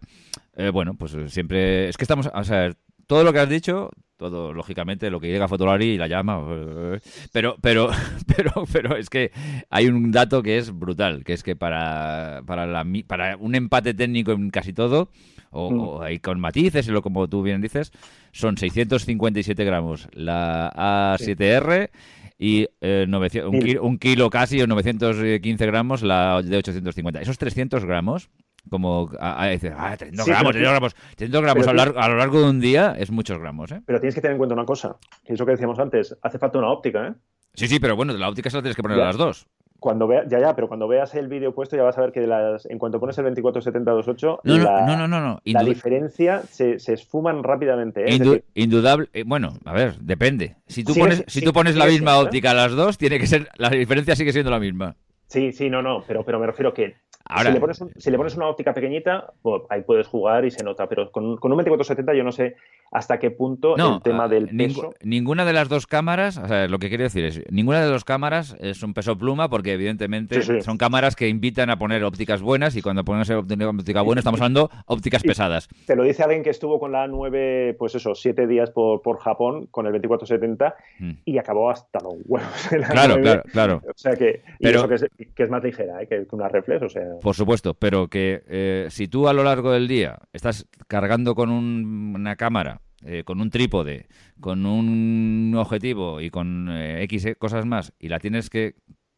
Eh, bueno, pues siempre, es que estamos, o sea, todo lo que has dicho, todo lógicamente lo que llega a Fotolari y la llama pero pero pero pero es que hay un dato que es brutal que es que para para la para un empate técnico en casi todo o, mm. con matices y lo como tú bien dices son 657 gramos la A7R y eh, 900 un, kilo, un kilo casi o 915 gramos la de 850. Esos 300 gramos, como a, a decir, ah, 300 Sí, gramos, pero 300 gramos, 300 gramos a, lo largo, a lo largo de un día es muchos gramos, ¿eh? Pero tienes que tener en cuenta una cosa, que es lo que decíamos antes, hace falta una óptica, ¿eh? Sí, sí, pero bueno, de la óptica solo tienes que poner Ya. las dos. Cuando vea, ya, ya, pero cuando veas el vídeo puesto ya vas a ver que las, en cuanto pones el 247028, No, no, la, no, no, no, no. la diferencia se, se esfuman rápidamente. ¿eh? Es indu- decir, indudable, eh, bueno, a ver, depende. Si tú pones, si tú pones la misma óptica a las dos, tiene que ser, la diferencia sigue siendo la misma. Sí, sí, no, no, pero, pero me refiero que Ahora, si, le pones un- si le pones una óptica pequeñita, pues, ahí puedes jugar y se nota, pero con, con un 2470 yo no sé hasta qué punto no, el tema ah, del ningú- peso... ninguna de las dos cámaras, o sea, lo que quiero decir es, ninguna de las dos cámaras es un peso pluma porque evidentemente Sí, sí. son cámaras que invitan a poner ópticas buenas y cuando pones óptica óptica buena estamos hablando ópticas pesadas. Te lo dice alguien que estuvo con la 9, pues eso, siete días por, por Japón con el 2470 Mm. y acabó hasta los huevos. la Claro, 9. claro, claro. O sea que, Pero- eso que es, que es más ligera ¿eh? que, una reflex, o sea... Por supuesto, pero que eh, si tú a lo largo del día estás cargando con un- una cámara, eh, con un trípode, con un objetivo y con eh, X cosas más, y la tienes que,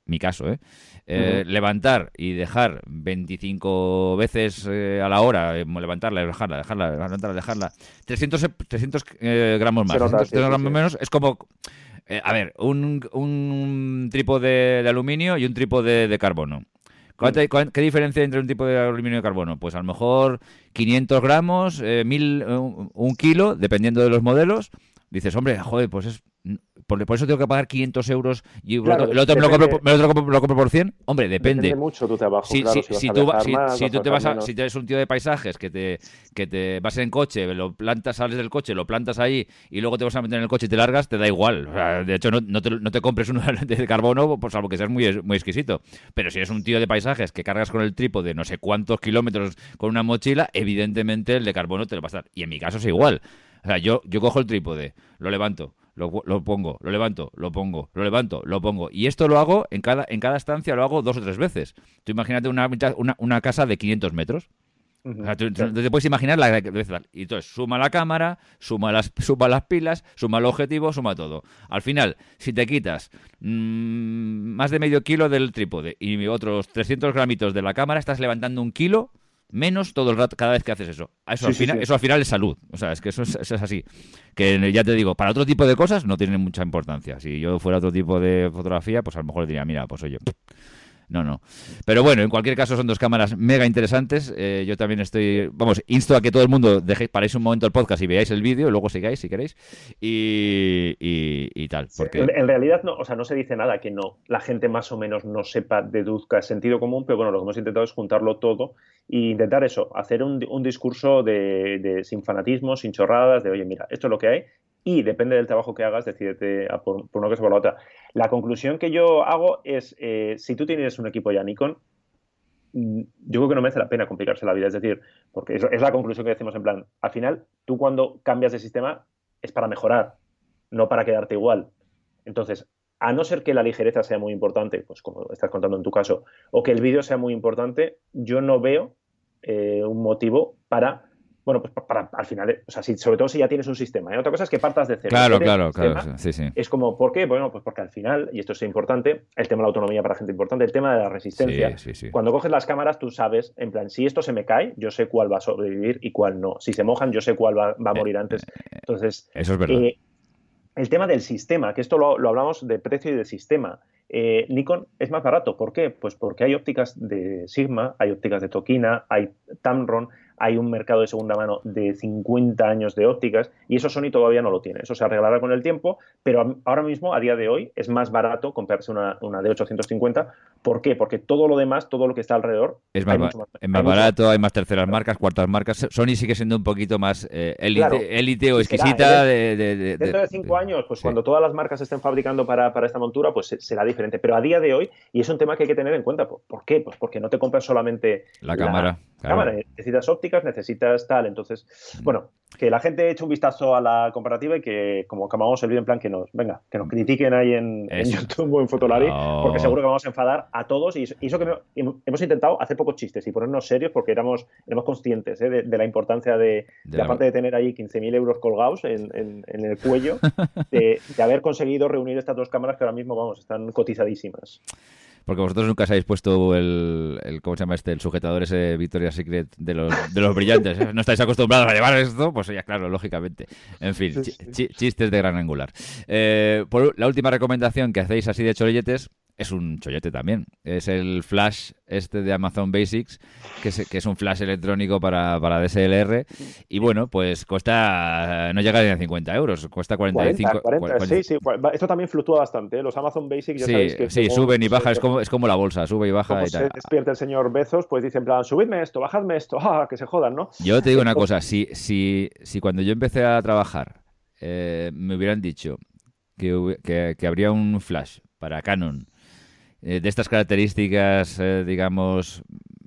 mi caso, ¿eh? Eh, levantar y dejar 25 veces eh, a la hora, eh, levantarla, dejarla, dejarla, levantarla, dejarla, 300, e- 300 eh, gramos más, Se nota, 300 sí, sí, gramos sí. menos, es como... eh, a ver, un, un trípode de aluminio y un trípode de carbono. ¿Cuánta- cuán- ¿Qué diferencia hay entre un tipo de aluminio y de carbono? Pues a lo mejor 500 gramos, eh, mil, eh, un, un kilo, dependiendo de los modelos. Dices, hombre, joder, pues es. Por, por eso tengo que pagar 500 euros y Claro, otro- el otro me lo, compro, me lo compro por 100. Hombre, depende. Depende mucho tu trabajo, Si, claro. si- si vas tú, si- más, si vas tú te vas a, si eres un tío de paisajes que te, que te vas en coche, lo plantas, sales del coche, lo plantas ahí y luego te vas a meter en el coche y te largas, te da igual. O sea, de hecho, no, no te, no te compres uno de carbono, por salvo que seas muy, muy exquisito. Pero si eres un tío de paisajes que cargas con el trípode no sé cuántos kilómetros con una mochila, evidentemente el de carbono te lo va a dar. Y en mi caso es igual. O sea, yo, yo cojo el trípode, lo levanto, lo, lo pongo, lo levanto, lo pongo, lo levanto, lo pongo. Y esto lo hago en cada, en cada estancia, lo hago dos o tres veces. Tú imagínate una, una, una casa de 500 metros. Ujú. O sea, tú, tú te puedes imaginar la Y entonces suma la cámara, suma las, suma las pilas, suma el objetivo, suma todo. Al final, si te quitas mm, más de medio kilo del trípode y otros 300 gramitos de la cámara, estás levantando un kilo menos todo el rato cada vez que haces eso. Eso, Sí, al, sí, final, sí. eso al final es salud. O sea, es que eso es, eso es así. Que ya te digo, para otro tipo de cosas no tiene mucha importancia. Si yo fuera otro tipo de fotografía, pues a lo mejor diría, mira, pues oye, no, no. Pero bueno, en cualquier caso son dos cámaras mega interesantes. Eh, yo también estoy, vamos, insto a que todo el mundo dejéis, paréis un momento el podcast y veáis el vídeo, luego sigáis si queréis y, y, y tal. Porque En, en realidad, no, o sea, no se dice nada que no la gente más o menos no sepa, deduzca sentido común, pero bueno, lo que hemos intentado es juntarlo todo e intentar eso, hacer un, un discurso de, de- sin fanatismo, sin chorradas, de oye, mira, esto es lo que hay y depende del trabajo que hagas, decídete por, por una cosa o por la otra. La conclusión que yo hago es, eh, si tú tienes un equipo ya Nikon, mm, yo creo que no merece la pena complicarse la vida, es decir, porque es, la conclusión que decimos en plan, al final, tú cuando cambias de sistema es para mejorar, no para quedarte igual. Entonces, a no ser que la ligereza sea muy importante, pues como estás contando en tu caso, o que el vídeo sea muy importante, yo no veo eh, un motivo para, bueno, pues pa- para, al final, o sea, si, sobre todo si ya tienes un sistema. ¿eh? Otra cosa es que partas de cero. claro, Si claro, claro, sí, sí. Es como, ¿por qué? Bueno, pues porque al final, y esto es importante, el tema de la autonomía para gente importante, el tema de la resistencia. Sí, sí, sí. Cuando coges las cámaras, tú sabes, en plan, si esto se me cae, yo sé cuál va a sobrevivir y cuál no. Si se mojan, yo sé cuál va, va a morir antes. Entonces, Eso es verdad. eh, el tema del sistema, que esto lo, lo hablamos de precio y de sistema. Eh, Nikon es más barato. ¿Por qué? Pues porque hay ópticas de Sigma, hay ópticas de Tokina, hay Tamron, hay un mercado de segunda mano de 50 años de ópticas y eso Sony todavía no lo tiene. Eso se arreglará con el tiempo, pero ahora mismo, a día de hoy, es más barato comprarse una, una D850. ¿Por qué? Porque todo lo demás, todo lo que está alrededor, Es más, hay ba- mucho más- es más hay mucho barato, hay más terceras marcas, cuartas marcas. Sony sigue siendo un poquito más eh, élite Claro. o exquisita. de, de- de- Dentro de cinco años, pues sí. cuando todas las marcas estén fabricando para, para esta montura, pues se- será diferente. Pero a día de hoy, y es un tema que hay que tener en cuenta, ¿por, qué? Pues porque no te compras solamente La cámara. claro. cámara, necesitas ópticas, necesitas tal. Entonces, Mm. bueno, que la gente eche un vistazo a la comparativa y que, como acabamos el vídeo, en plan que nos, venga, que nos critiquen ahí en, YouTube o en Fotolari, porque seguro que vamos a enfadar a todos. Y, eso que hemos intentado hacer pocos chistes y ponernos serios porque éramos, éramos conscientes ¿eh? de, la importancia de, de, aparte de tener ahí 15.000 euros colgados en, el cuello, de, de haber conseguido reunir estas dos cámaras que ahora mismo, vamos, están cotizadísimas. Porque vosotros nunca os habéis puesto el, ¿cómo se llama este? El sujetador ese Victoria's Secret de los, de los brillantes. ¿eh? No estáis acostumbrados a llevar esto, pues ya claro, lógicamente. En fin, chistes de gran angular. Eh, por la última recomendación que hacéis así de cholletes es un chollete también. Es el flash este de Amazon Basics, que es, que es un flash electrónico para, para DSLR. Y bueno, pues cuesta, no llega ni a 50 euros, cuesta 45. 40, Sí, sí, esto también fluctúa bastante. ¿eh? Los Amazon Basics, ya sí, sabéis que. Sí, suben y bajan, es como, es como la bolsa, sube y baja y tal. se despierta el señor Bezos, pues dice en plan, subidme esto, bajadme esto, ah, que se jodan, ¿no? Yo te digo una cosa, si, si, si cuando yo empecé a trabajar eh, me hubieran dicho que, que, que habría un flash para Canon eh, de estas características, eh, digamos,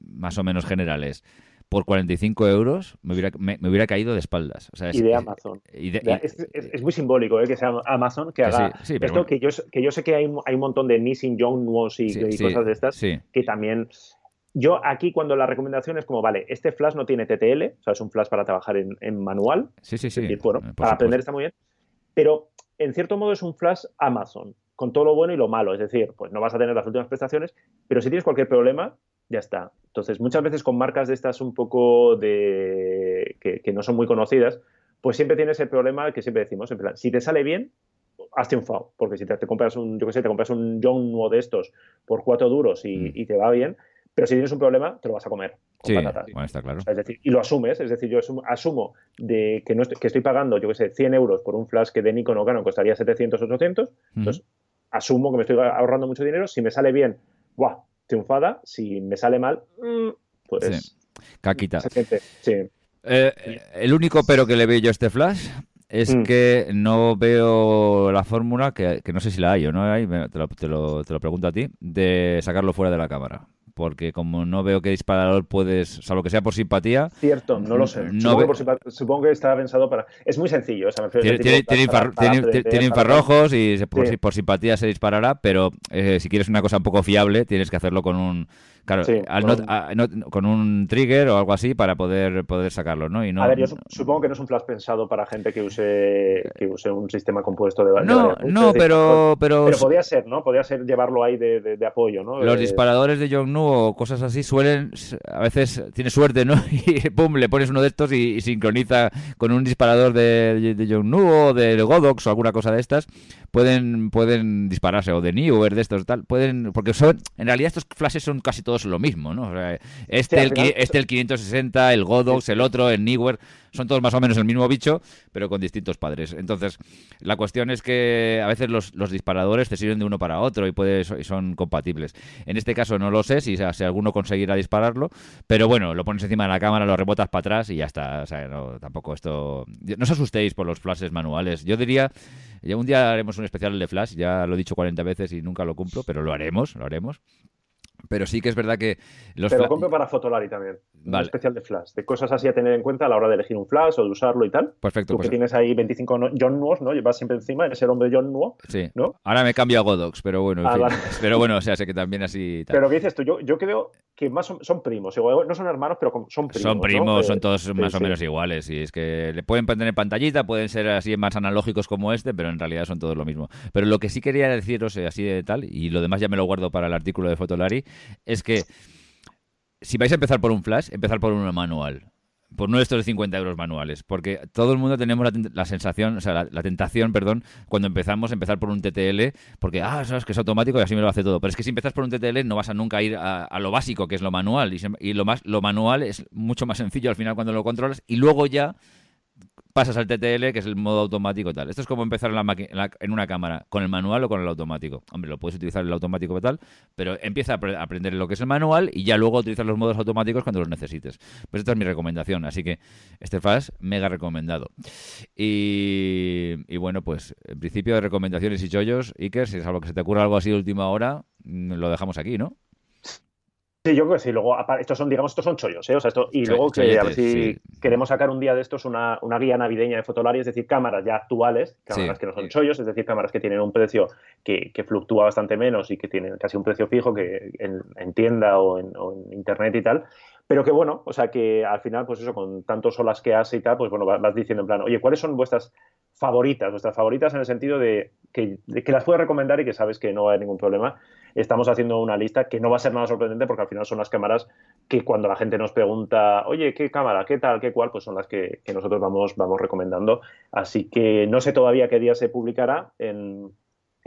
más o menos generales, por 45 euros me hubiera, me, hubiera caído de espaldas. y de Amazon. es, muy simbólico eh, que sea Amazon que haga esto, que, yo, que yo sé que hay, hay un montón de Missing Young y, y cosas de estas que también... Yo aquí cuando la recomendación es como, vale, este flash no tiene TTL, o sea, es un flash para trabajar en, en manual. Sí, sí, sí. bueno, para aprender está muy bien. Pero en cierto modo es un flash Amazon con todo lo bueno y lo malo. Es decir, pues no vas a tener las últimas prestaciones, pero si tienes cualquier problema, ya está. Entonces, muchas veces con marcas de estas un poco de que, no son muy conocidas, pues siempre tienes el problema que siempre decimos, en plan, si te sale bien, has triunfado, porque si te, compras un, yo qué sé, te compras un John nuevo de estos por cuatro duros mm. y, te va bien, pero si tienes un problema, te lo vas a comer. Con sí, Bueno, está claro. es decir, y lo asumes, es decir, yo asumo, de que, no estoy, que estoy pagando, yo qué sé, 100 euros por un flash que de Nikon o Canon costaría 700, 800, entonces asumo que me estoy ahorrando mucho dinero. Si me sale bien, ¡buah! Triunfada. Si me sale mal, mm, pues. Sí. Caquita. Eh, el único pero que le veo yo a este flash es mm. que no veo la fórmula, que, no sé si la hay o no hay, te lo, te, lo, te lo pregunto a ti, de sacarlo fuera de la cámara porque como no veo qué disparador puedes, salvo que sea por simpatía. Cierto, no lo sé. supongo, que está pensado para. Es muy sencillo. tiene, infrarrojos y por, simpatía se disparará, pero eh, si quieres una cosa un poco fiable, tienes que hacerlo con un Claro, con, un... trigger o algo así para poder, poder sacarlo, ¿no? Y no... A ver, yo supongo que no es un flash pensado para gente que use, que use un sistema compuesto de, No, no, pero, pero... Pero podría ser, ¿no? Podría ser llevarlo ahí de, apoyo, ¿no? Los disparadores de Yongnu o cosas así suelen... A veces tienes suerte, ¿no? Y pum, le pones uno de estos y, sincroniza con un disparador de, de Yongnu o de Godox o alguna cosa de estas. Pueden, pueden dispararse, o de Newer, de estos, tal. Pueden... Porque son... En realidad estos flashes son casi todos lo mismo, ¿no? este, el, este el 560, el Godox, el otro, el Newer, son todos más o menos el mismo bicho, pero con distintos padres. Entonces, la cuestión es que a veces los, disparadores te sirven de uno para otro y, puede, y son compatibles. En este caso no lo sé si, si alguno conseguirá dispararlo, pero bueno, lo pones encima de la cámara, lo rebotas para atrás y ya está. O sea, no, tampoco esto... No os asustéis por los flashes manuales. Yo diría... Ya un día haremos un especial de flash, ya lo he dicho 40 veces y nunca lo cumplo, pero lo haremos, lo haremos. Pero sí que es verdad que los Pero lo compro para Fotolari también. Un especial de flash. De cosas así a tener en cuenta a la hora de elegir un flash o de usarlo y tal. Perfecto. Tú que pues tienes ahí 25 John Nuos, ¿no? Llevas siempre encima, eres el hombre John Nuo. Sí. ¿no? Ahora me cambio a Godox, pero bueno. En ah, fin. Pero bueno, o sea, sé que también así. Pero ¿qué dices tú? Yo, yo creo que más son, primos. no son hermanos, pero son primos. Son primos, son todos más o menos iguales. Y es que le pueden tener pantallita, pueden ser así más analógicos como este, pero en realidad son todos lo mismo. Pero lo que sí quería deciros eh, así de tal, y lo demás ya me lo guardo para el artículo de Fotolari, es que si vais a empezar por un flash, empezar por uno manual. Por uno de estos de 50 euros manuales. Porque todo el mundo tenemos la, sensación, o sea, la, tentación, perdón, cuando empezamos a empezar por un TTL, porque, ah, sabes que es automático y así me lo hace todo. Pero es que si empiezas por un TTL no vas a nunca ir a, lo básico, que es lo manual. Y, y, lo, más, lo manual es mucho más sencillo al final cuando lo controlas. Y luego ya pasas al TTL, que es el modo automático tal. Esto es como empezar en, una cámara, con el manual o con el automático. Hombre, lo puedes utilizar el automático y tal, pero empieza a aprender lo que es el manual y ya luego utilizar los modos automáticos cuando los necesites. Pues esta es mi recomendación, así que este mega recomendado. Y, bueno, pues en principio de recomendaciones y chollos, Iker, si es algo que se te ocurra algo así de última hora, lo dejamos aquí, ¿no? Sí, yo creo que sí. Luego, estos son, digamos, estos son chollos, ¿eh? O sea, esto, y luego que a ver si queremos sacar un día de estos una, una, guía navideña de Fotolari, es decir, cámaras ya actuales, cámaras que no son chollos, es decir, cámaras que tienen un precio que, que, fluctúa bastante menos y que tienen casi un precio fijo que en, tienda o en, internet y tal. Pero que bueno, o sea que al final, pues eso, con tantos olas que hace y tal, pues bueno, vas diciendo en plan, oye, ¿cuáles son vuestras favoritas? Vuestras favoritas en el sentido de que, que las puedes recomendar y que sabes que no va a haber ningún problema estamos haciendo una lista que no va a ser nada sorprendente porque al final son las cámaras que cuando la gente nos pregunta, oye, ¿qué cámara? ¿Qué tal? ¿Qué cual? Pues son las que, nosotros vamos, vamos recomendando. Así que no sé todavía qué día se publicará en,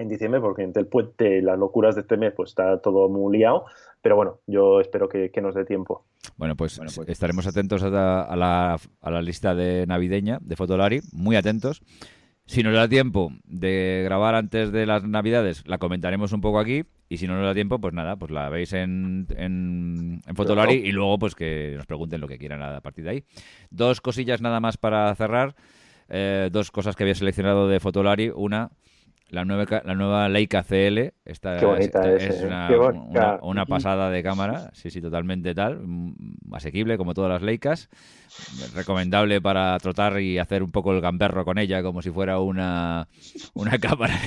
diciembre, porque entre el puente las locuras de este mes pues está todo muy liado, pero bueno, yo espero que, nos dé tiempo. Bueno pues, pues, estaremos atentos a la, a la, lista de navideña de Fotolari, muy atentos. Si nos da tiempo de grabar antes de las Navidades, la comentaremos un poco aquí. Y si no nos da tiempo, pues nada, pues la veis en, en, Fotolari y luego pues que nos pregunten lo que quieran a partir de ahí. Dos cosillas nada más para cerrar. Eh, dos cosas que había seleccionado de Fotolari. Una, la nueva, la nueva Leica CL. Esta, es, una, pasada de cámara. Sí, sí, totalmente tal. Mm, asequible, como todas las Leicas. Recomendable para trotar y hacer un poco el gamberro con ella, como si fuera una, una cámara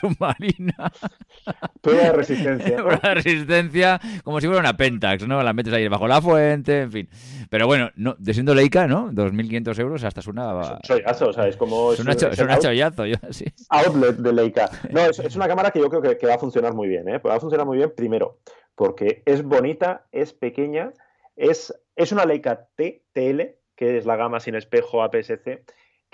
submarina. Prueba de resistencia. Prueba de resistencia, como si fuera una Pentax, ¿no? La metes ahí bajo la fuente, en fin. Pero bueno, no, de siendo Leica, ¿no? 2.500 euros hasta es una... Es un chollazo, o sea, es como... Es, una, chollazo, yo, sí. Outlet de Leica. No, es, una cámara que yo creo que, va a funcionar muy bien, ¿eh? va a funcionar muy bien, primero, porque es bonita, es pequeña, es, es una Leica TTL, que es la gama sin espejo APS-C,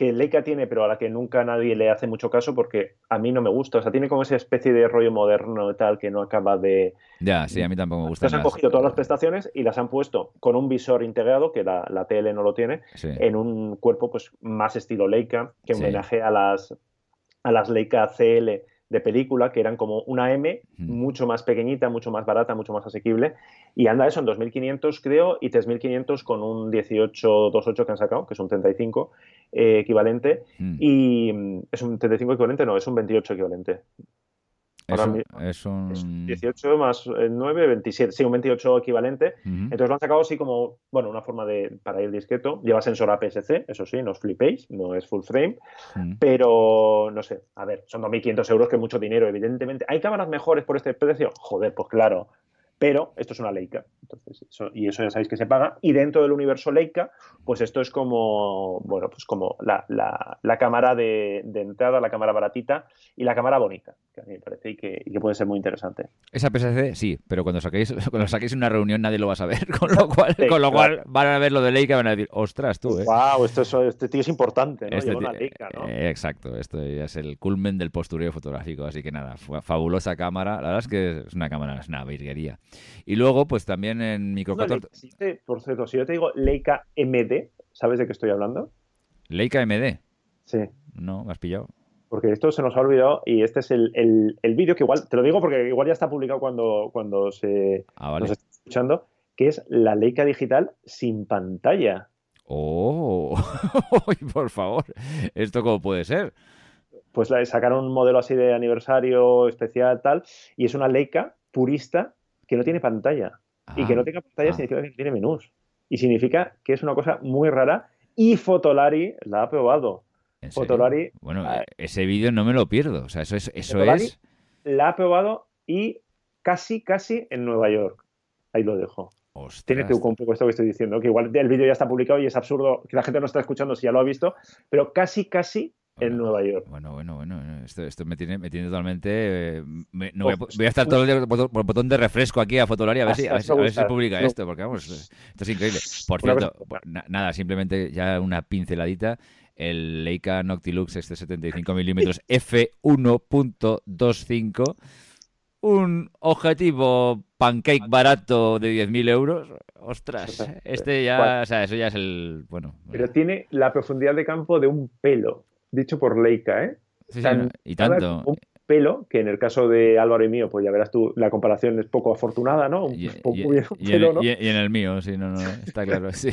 que Leica tiene, pero a la que nunca nadie le hace mucho caso porque a mí no me gusta. O sea, tiene como esa especie de rollo moderno y tal que no acaba de. Ya, sí, a mí tampoco me gusta. Entonces han cogido todas las prestaciones y las han puesto con un visor integrado, que la, la TL no lo tiene, en un cuerpo pues más estilo Leica, que homenaje a las, a las Leica CL de película, que eran como una M mucho más pequeñita, mucho más barata, mucho más asequible. Y anda eso en 2.500 creo y 3.500 con un 1828 que han sacado, que es un 35 eh, equivalente. Y mm, es un 35 equivalente, no, es un 28 equivalente es, un... 18 más 9, eh, 27. Sí, un 28 equivalente. Entonces lo han sacado así como, bueno, una forma de para ir discreto. Lleva sensor APS-C, eso sí, no os flipéis, no es full frame. Pero, no sé, a ver, son 2.500 euros, que es mucho dinero, evidentemente. ¿Hay cámaras mejores por este precio? Joder, pues claro pero esto es una Leica. Entonces, y eso ya sabéis que se paga. Y dentro del universo Leica, pues esto es como, bueno, pues como la, la, cámara de, entrada, la cámara baratita y la cámara bonita, que a mí me parece y que, puede ser muy interesante. Esa PSC, sí, pero cuando saquéis, cuando saquéis una reunión nadie lo va a saber, con lo cual, con lo cual van a ver lo de Leica y van a decir, ostras, tú, ¿eh? ¡Wow! Esto este tío es importante, ¿no? Este una Leica, ¿no? Eh, exacto, esto ya es el culmen del postureo fotográfico, así que nada, fabulosa cámara. La verdad es que es una cámara, es una virguería. Y luego, pues también en micro por cierto, si yo te digo Leica MD, ¿sabes de qué estoy hablando? Leica MD. Sí. No, me has pillado. Porque esto se nos ha olvidado y este es el, el, vídeo que igual, te lo digo porque igual ya está publicado cuando, cuando se ah, nos está escuchando, que es la Leica digital sin pantalla. Oh, por favor, ¿esto cómo puede ser? Pues sacaron un modelo así de aniversario especial tal y es una Leica purista que no tiene pantalla. y que no ah, tenga pantalla ah. significa que tiene menús. Y significa que es una cosa muy rara. Y Fotolari la ha probado. Fotolari. Bueno, ah, ese vídeo no me lo pierdo. O sea, eso es. Eso es... La ha probado y casi, casi en Nueva York. Ahí lo dejo. Tiene que un poco esto que estoy diciendo, que igual el vídeo ya está publicado y es absurdo que la gente no está escuchando si ya lo ha visto, pero casi, casi en Nueva York. Bueno, bueno, bueno. Esto, esto me, tiene, me tiene totalmente. Eh, no voy, a, estar todo el día por, el botón de refresco aquí a Fotolaria a ver si, a ver, si se publica esto, porque vamos, esto es increíble. Por cierto, pues, nada, simplemente ya una pinceladita. El Leica Noctilux este 75 milímetros f1.25 un objetivo pancake barato de 10.000 euros, ostras, este ya, o sea, eso ya es el, bueno. Pero tiene la profundidad de campo de un pelo dicho por Leica, ¿eh? Sí, sí, y tanto. pelo, que en el caso de Álvaro y mío, pues ya verás tú, la comparación es poco afortunada, ¿no? Y, en, el mío, sí, no, no, está claro, sí.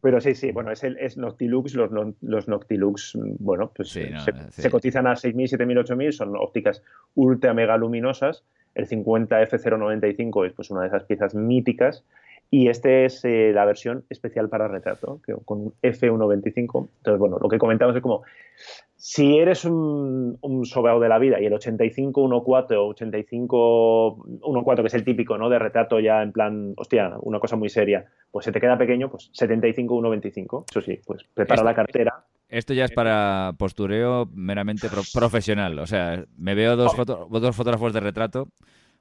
Pero sí, sí, bueno, es, el, es Noctilux, los, los Noctilux, bueno, pues se, cotizan a 6.000, 7.000, 8.000, son ópticas ultra mega luminosas. El 50 F095 es pues una de esas piezas míticas y este es eh, la versión especial para retrato, que, con F125. Entonces, bueno, lo que comentamos es como, si eres un, un sobrado de la vida y el 85-1.4 o 85-1.4, que es el típico, ¿no? De retrato ya en plan, hostia, una cosa muy seria, pues se te queda pequeño, pues 75-1.25. Eso sí, pues prepara la cartera. Esto ya es para postureo meramente profesional. O sea, me veo dos, dos fotógrafos de retrato.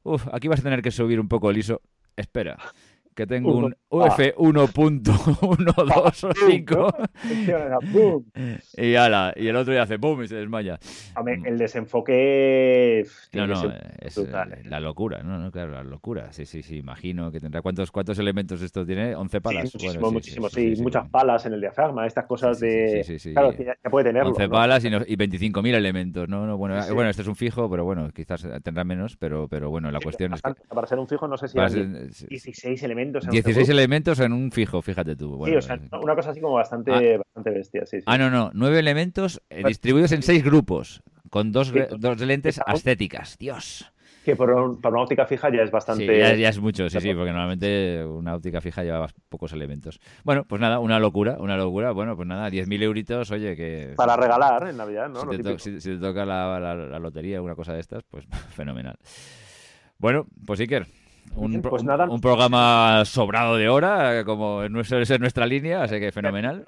Uf, aquí vas a tener que subir un poco el ISO. Espera que tengo un UF 1.125 y ala, y el otro ya hace boom y se desmaya. el desenfoque no, no, es eh, la locura, no, no, claro, la locura. Sí, sí, sí, imagino que tendrá. Cuántos cuántos elementos esto tiene, 11 palas. Sí, muchísimo, sí, muchas palas en el diafragma, estas cosas de claro, que ya, puede tenerlo. 11 palas y, y 25.000 elementos, no, no, bueno, bueno, este es un fijo, pero bueno, quizás tendrá menos, pero pero bueno, la cuestión es que para ser un fijo no sé si hay 16 elementos 16 elementos en un fijo, fíjate tú. sí, o sea, una cosa así como bastante, ah. bastante bestia. Sí, Ah, no, no. Nueve elementos eh, distribuidos en seis grupos, con dos, dos lentes estéticas. Dios. Que por, una óptica fija ya es bastante. Sí, ya, es mucho, sí, sí, porque normalmente una óptica fija lleva pocos elementos. Bueno, pues nada, una locura, una locura. Bueno, pues nada, 10.000 euritos, oye, que. Para regalar en Navidad, ¿no? Si, te, toca la, la, la, lotería, una cosa de estas, pues fenomenal. Bueno, pues Iker, un, pues nada. un, programa sobrado de hora, como es, nuestra lía, así que fenomenal.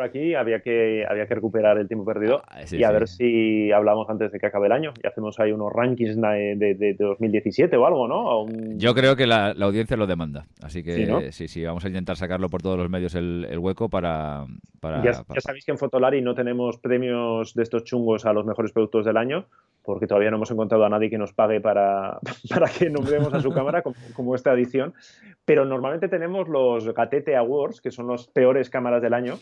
Por aquí había que, había que recuperar el tiempo perdido ah, y a ver si hablamos antes de que acabe el año y hacemos ahí unos rankings de, de, 2017 o algo, ¿no? Yo creo que la, audiencia lo demanda, así que sí, sí, vamos a intentar sacarlo por todos los medios el, hueco para... para, ya, ya, sabéis que en Fotolari no tenemos premios de estos chungos a los mejores productos del año, porque todavía no hemos encontrado a nadie que nos pague para, para que nombremos a su cámara como, esta edición, pero normalmente tenemos los Gatete Awards, que son los peores cámaras del año,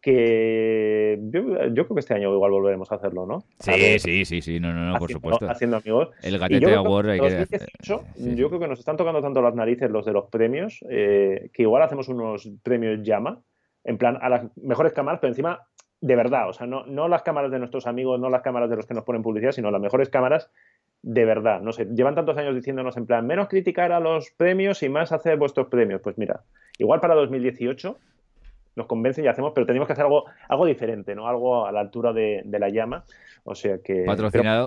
que yo, creo que este año igual volveremos a hacerlo, ¿no? Sí, sí, sí, sí, no, no, no por supuesto. Haciendo amigos. El Gatete Award hay que... Yo creo que nos están tocando tanto las narices los de los premios, eh, que igual hacemos unos premios llama, en plan a las mejores cámaras, pero encima de verdad, o sea, no, no las cámaras de nuestros amigos, no las cámaras de los que nos ponen publicidad, sino las mejores cámaras de verdad. No sé, llevan tantos años diciéndonos en plan, menos criticar a los premios y más hacer vuestros premios. Pues mira, igual para 2018 nos convencen y hacemos, pero tenemos que hacer algo, algo diferente, ¿no? Algo a la altura de, la llama. O sea que.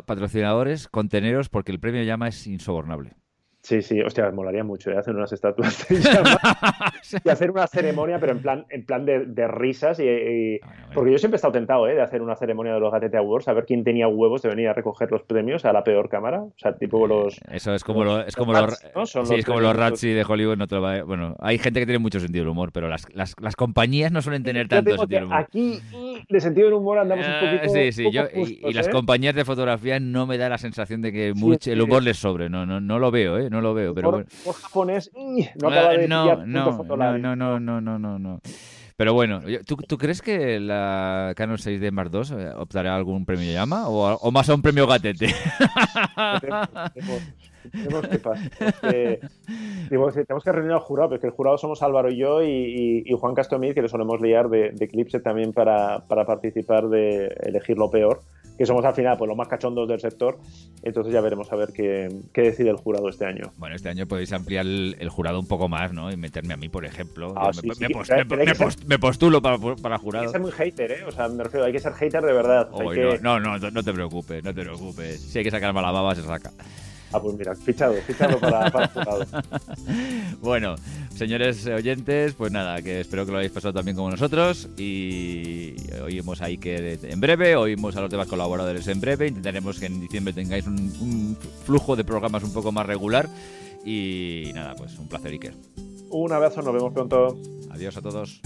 Patrocinadores, conteneros, porque el premio llama es insobornable. Sí, sí, hostia, molaría mucho ¿eh? hacer unas estatuas de y hacer una ceremonia, pero en plan, en plan de, risas. Y, porque yo siempre he estado tentado ¿eh? de hacer una ceremonia de los Gatete Awards, a ver quién tenía huevos de venir a recoger los premios a la peor cámara. O sea, tipo los. Eso es como, los, es como los, sí, es como los Ratsi de Hollywood. No te bueno, hay gente que tiene mucho sentido del humor, pero las, las, las compañías no suelen tener tanto sentido del humor. Aquí, de sentido del humor andamos un ah, poquito. Sí, sí, yo, justos, y, y ¿eh? las compañías de fotografía no me da la sensación de que mucho, sí, el humor les sobre. No, no, no lo veo, ¿eh? No lo veo. Pero bueno. japonés, no ah, acaba de no, no, no, no, no, no, no, no. Pero bueno, ¿tú, ¿tú, crees que la Canon 6D Mark II eh, optará a algún premio llama o, o más a un premio gatete? Tenemos que, tenemos que reunir al jurado, porque el jurado somos Álvaro y yo y, Juan Castomir, que le solemos liar de, de Eclipse también para, para participar de elegir lo peor que somos al final pues, los más cachondos del sector. Entonces ya veremos a ver qué, qué decide el jurado este año. Bueno, este año podéis ampliar el, jurado un poco más, ¿no? Y meterme a mí, por ejemplo. me, postulo para, para, jurado. Hay que ser muy hater, ¿eh? O sea, me refiero, hay que ser hater de verdad. no, no, no, te preocupes, no te preocupes. Si hay que sacar mala baba, se saca. Ah, pues mira, fichado, fichado para, para el jurado. bueno, señores oyentes, pues nada, que espero que lo hayáis pasado también como nosotros y oímos ahí que en breve, oímos a los demás colaboradores en breve, intentaremos que en diciembre tengáis un, flujo de programas un poco más regular y nada, pues un placer Iker. Un abrazo, nos vemos pronto. Adiós a todos.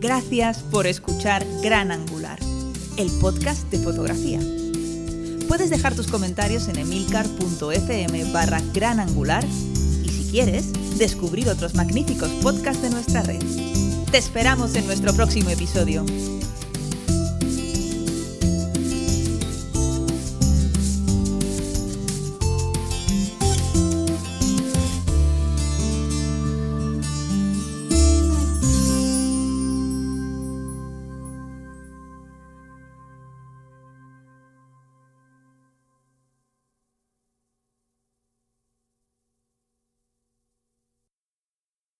Gracias por escuchar Gran Angular el podcast de fotografía. Puedes dejar tus comentarios en emilcar.fm barra gran angular y si quieres descubrir otros magníficos podcasts de nuestra red. Te esperamos en nuestro próximo episodio.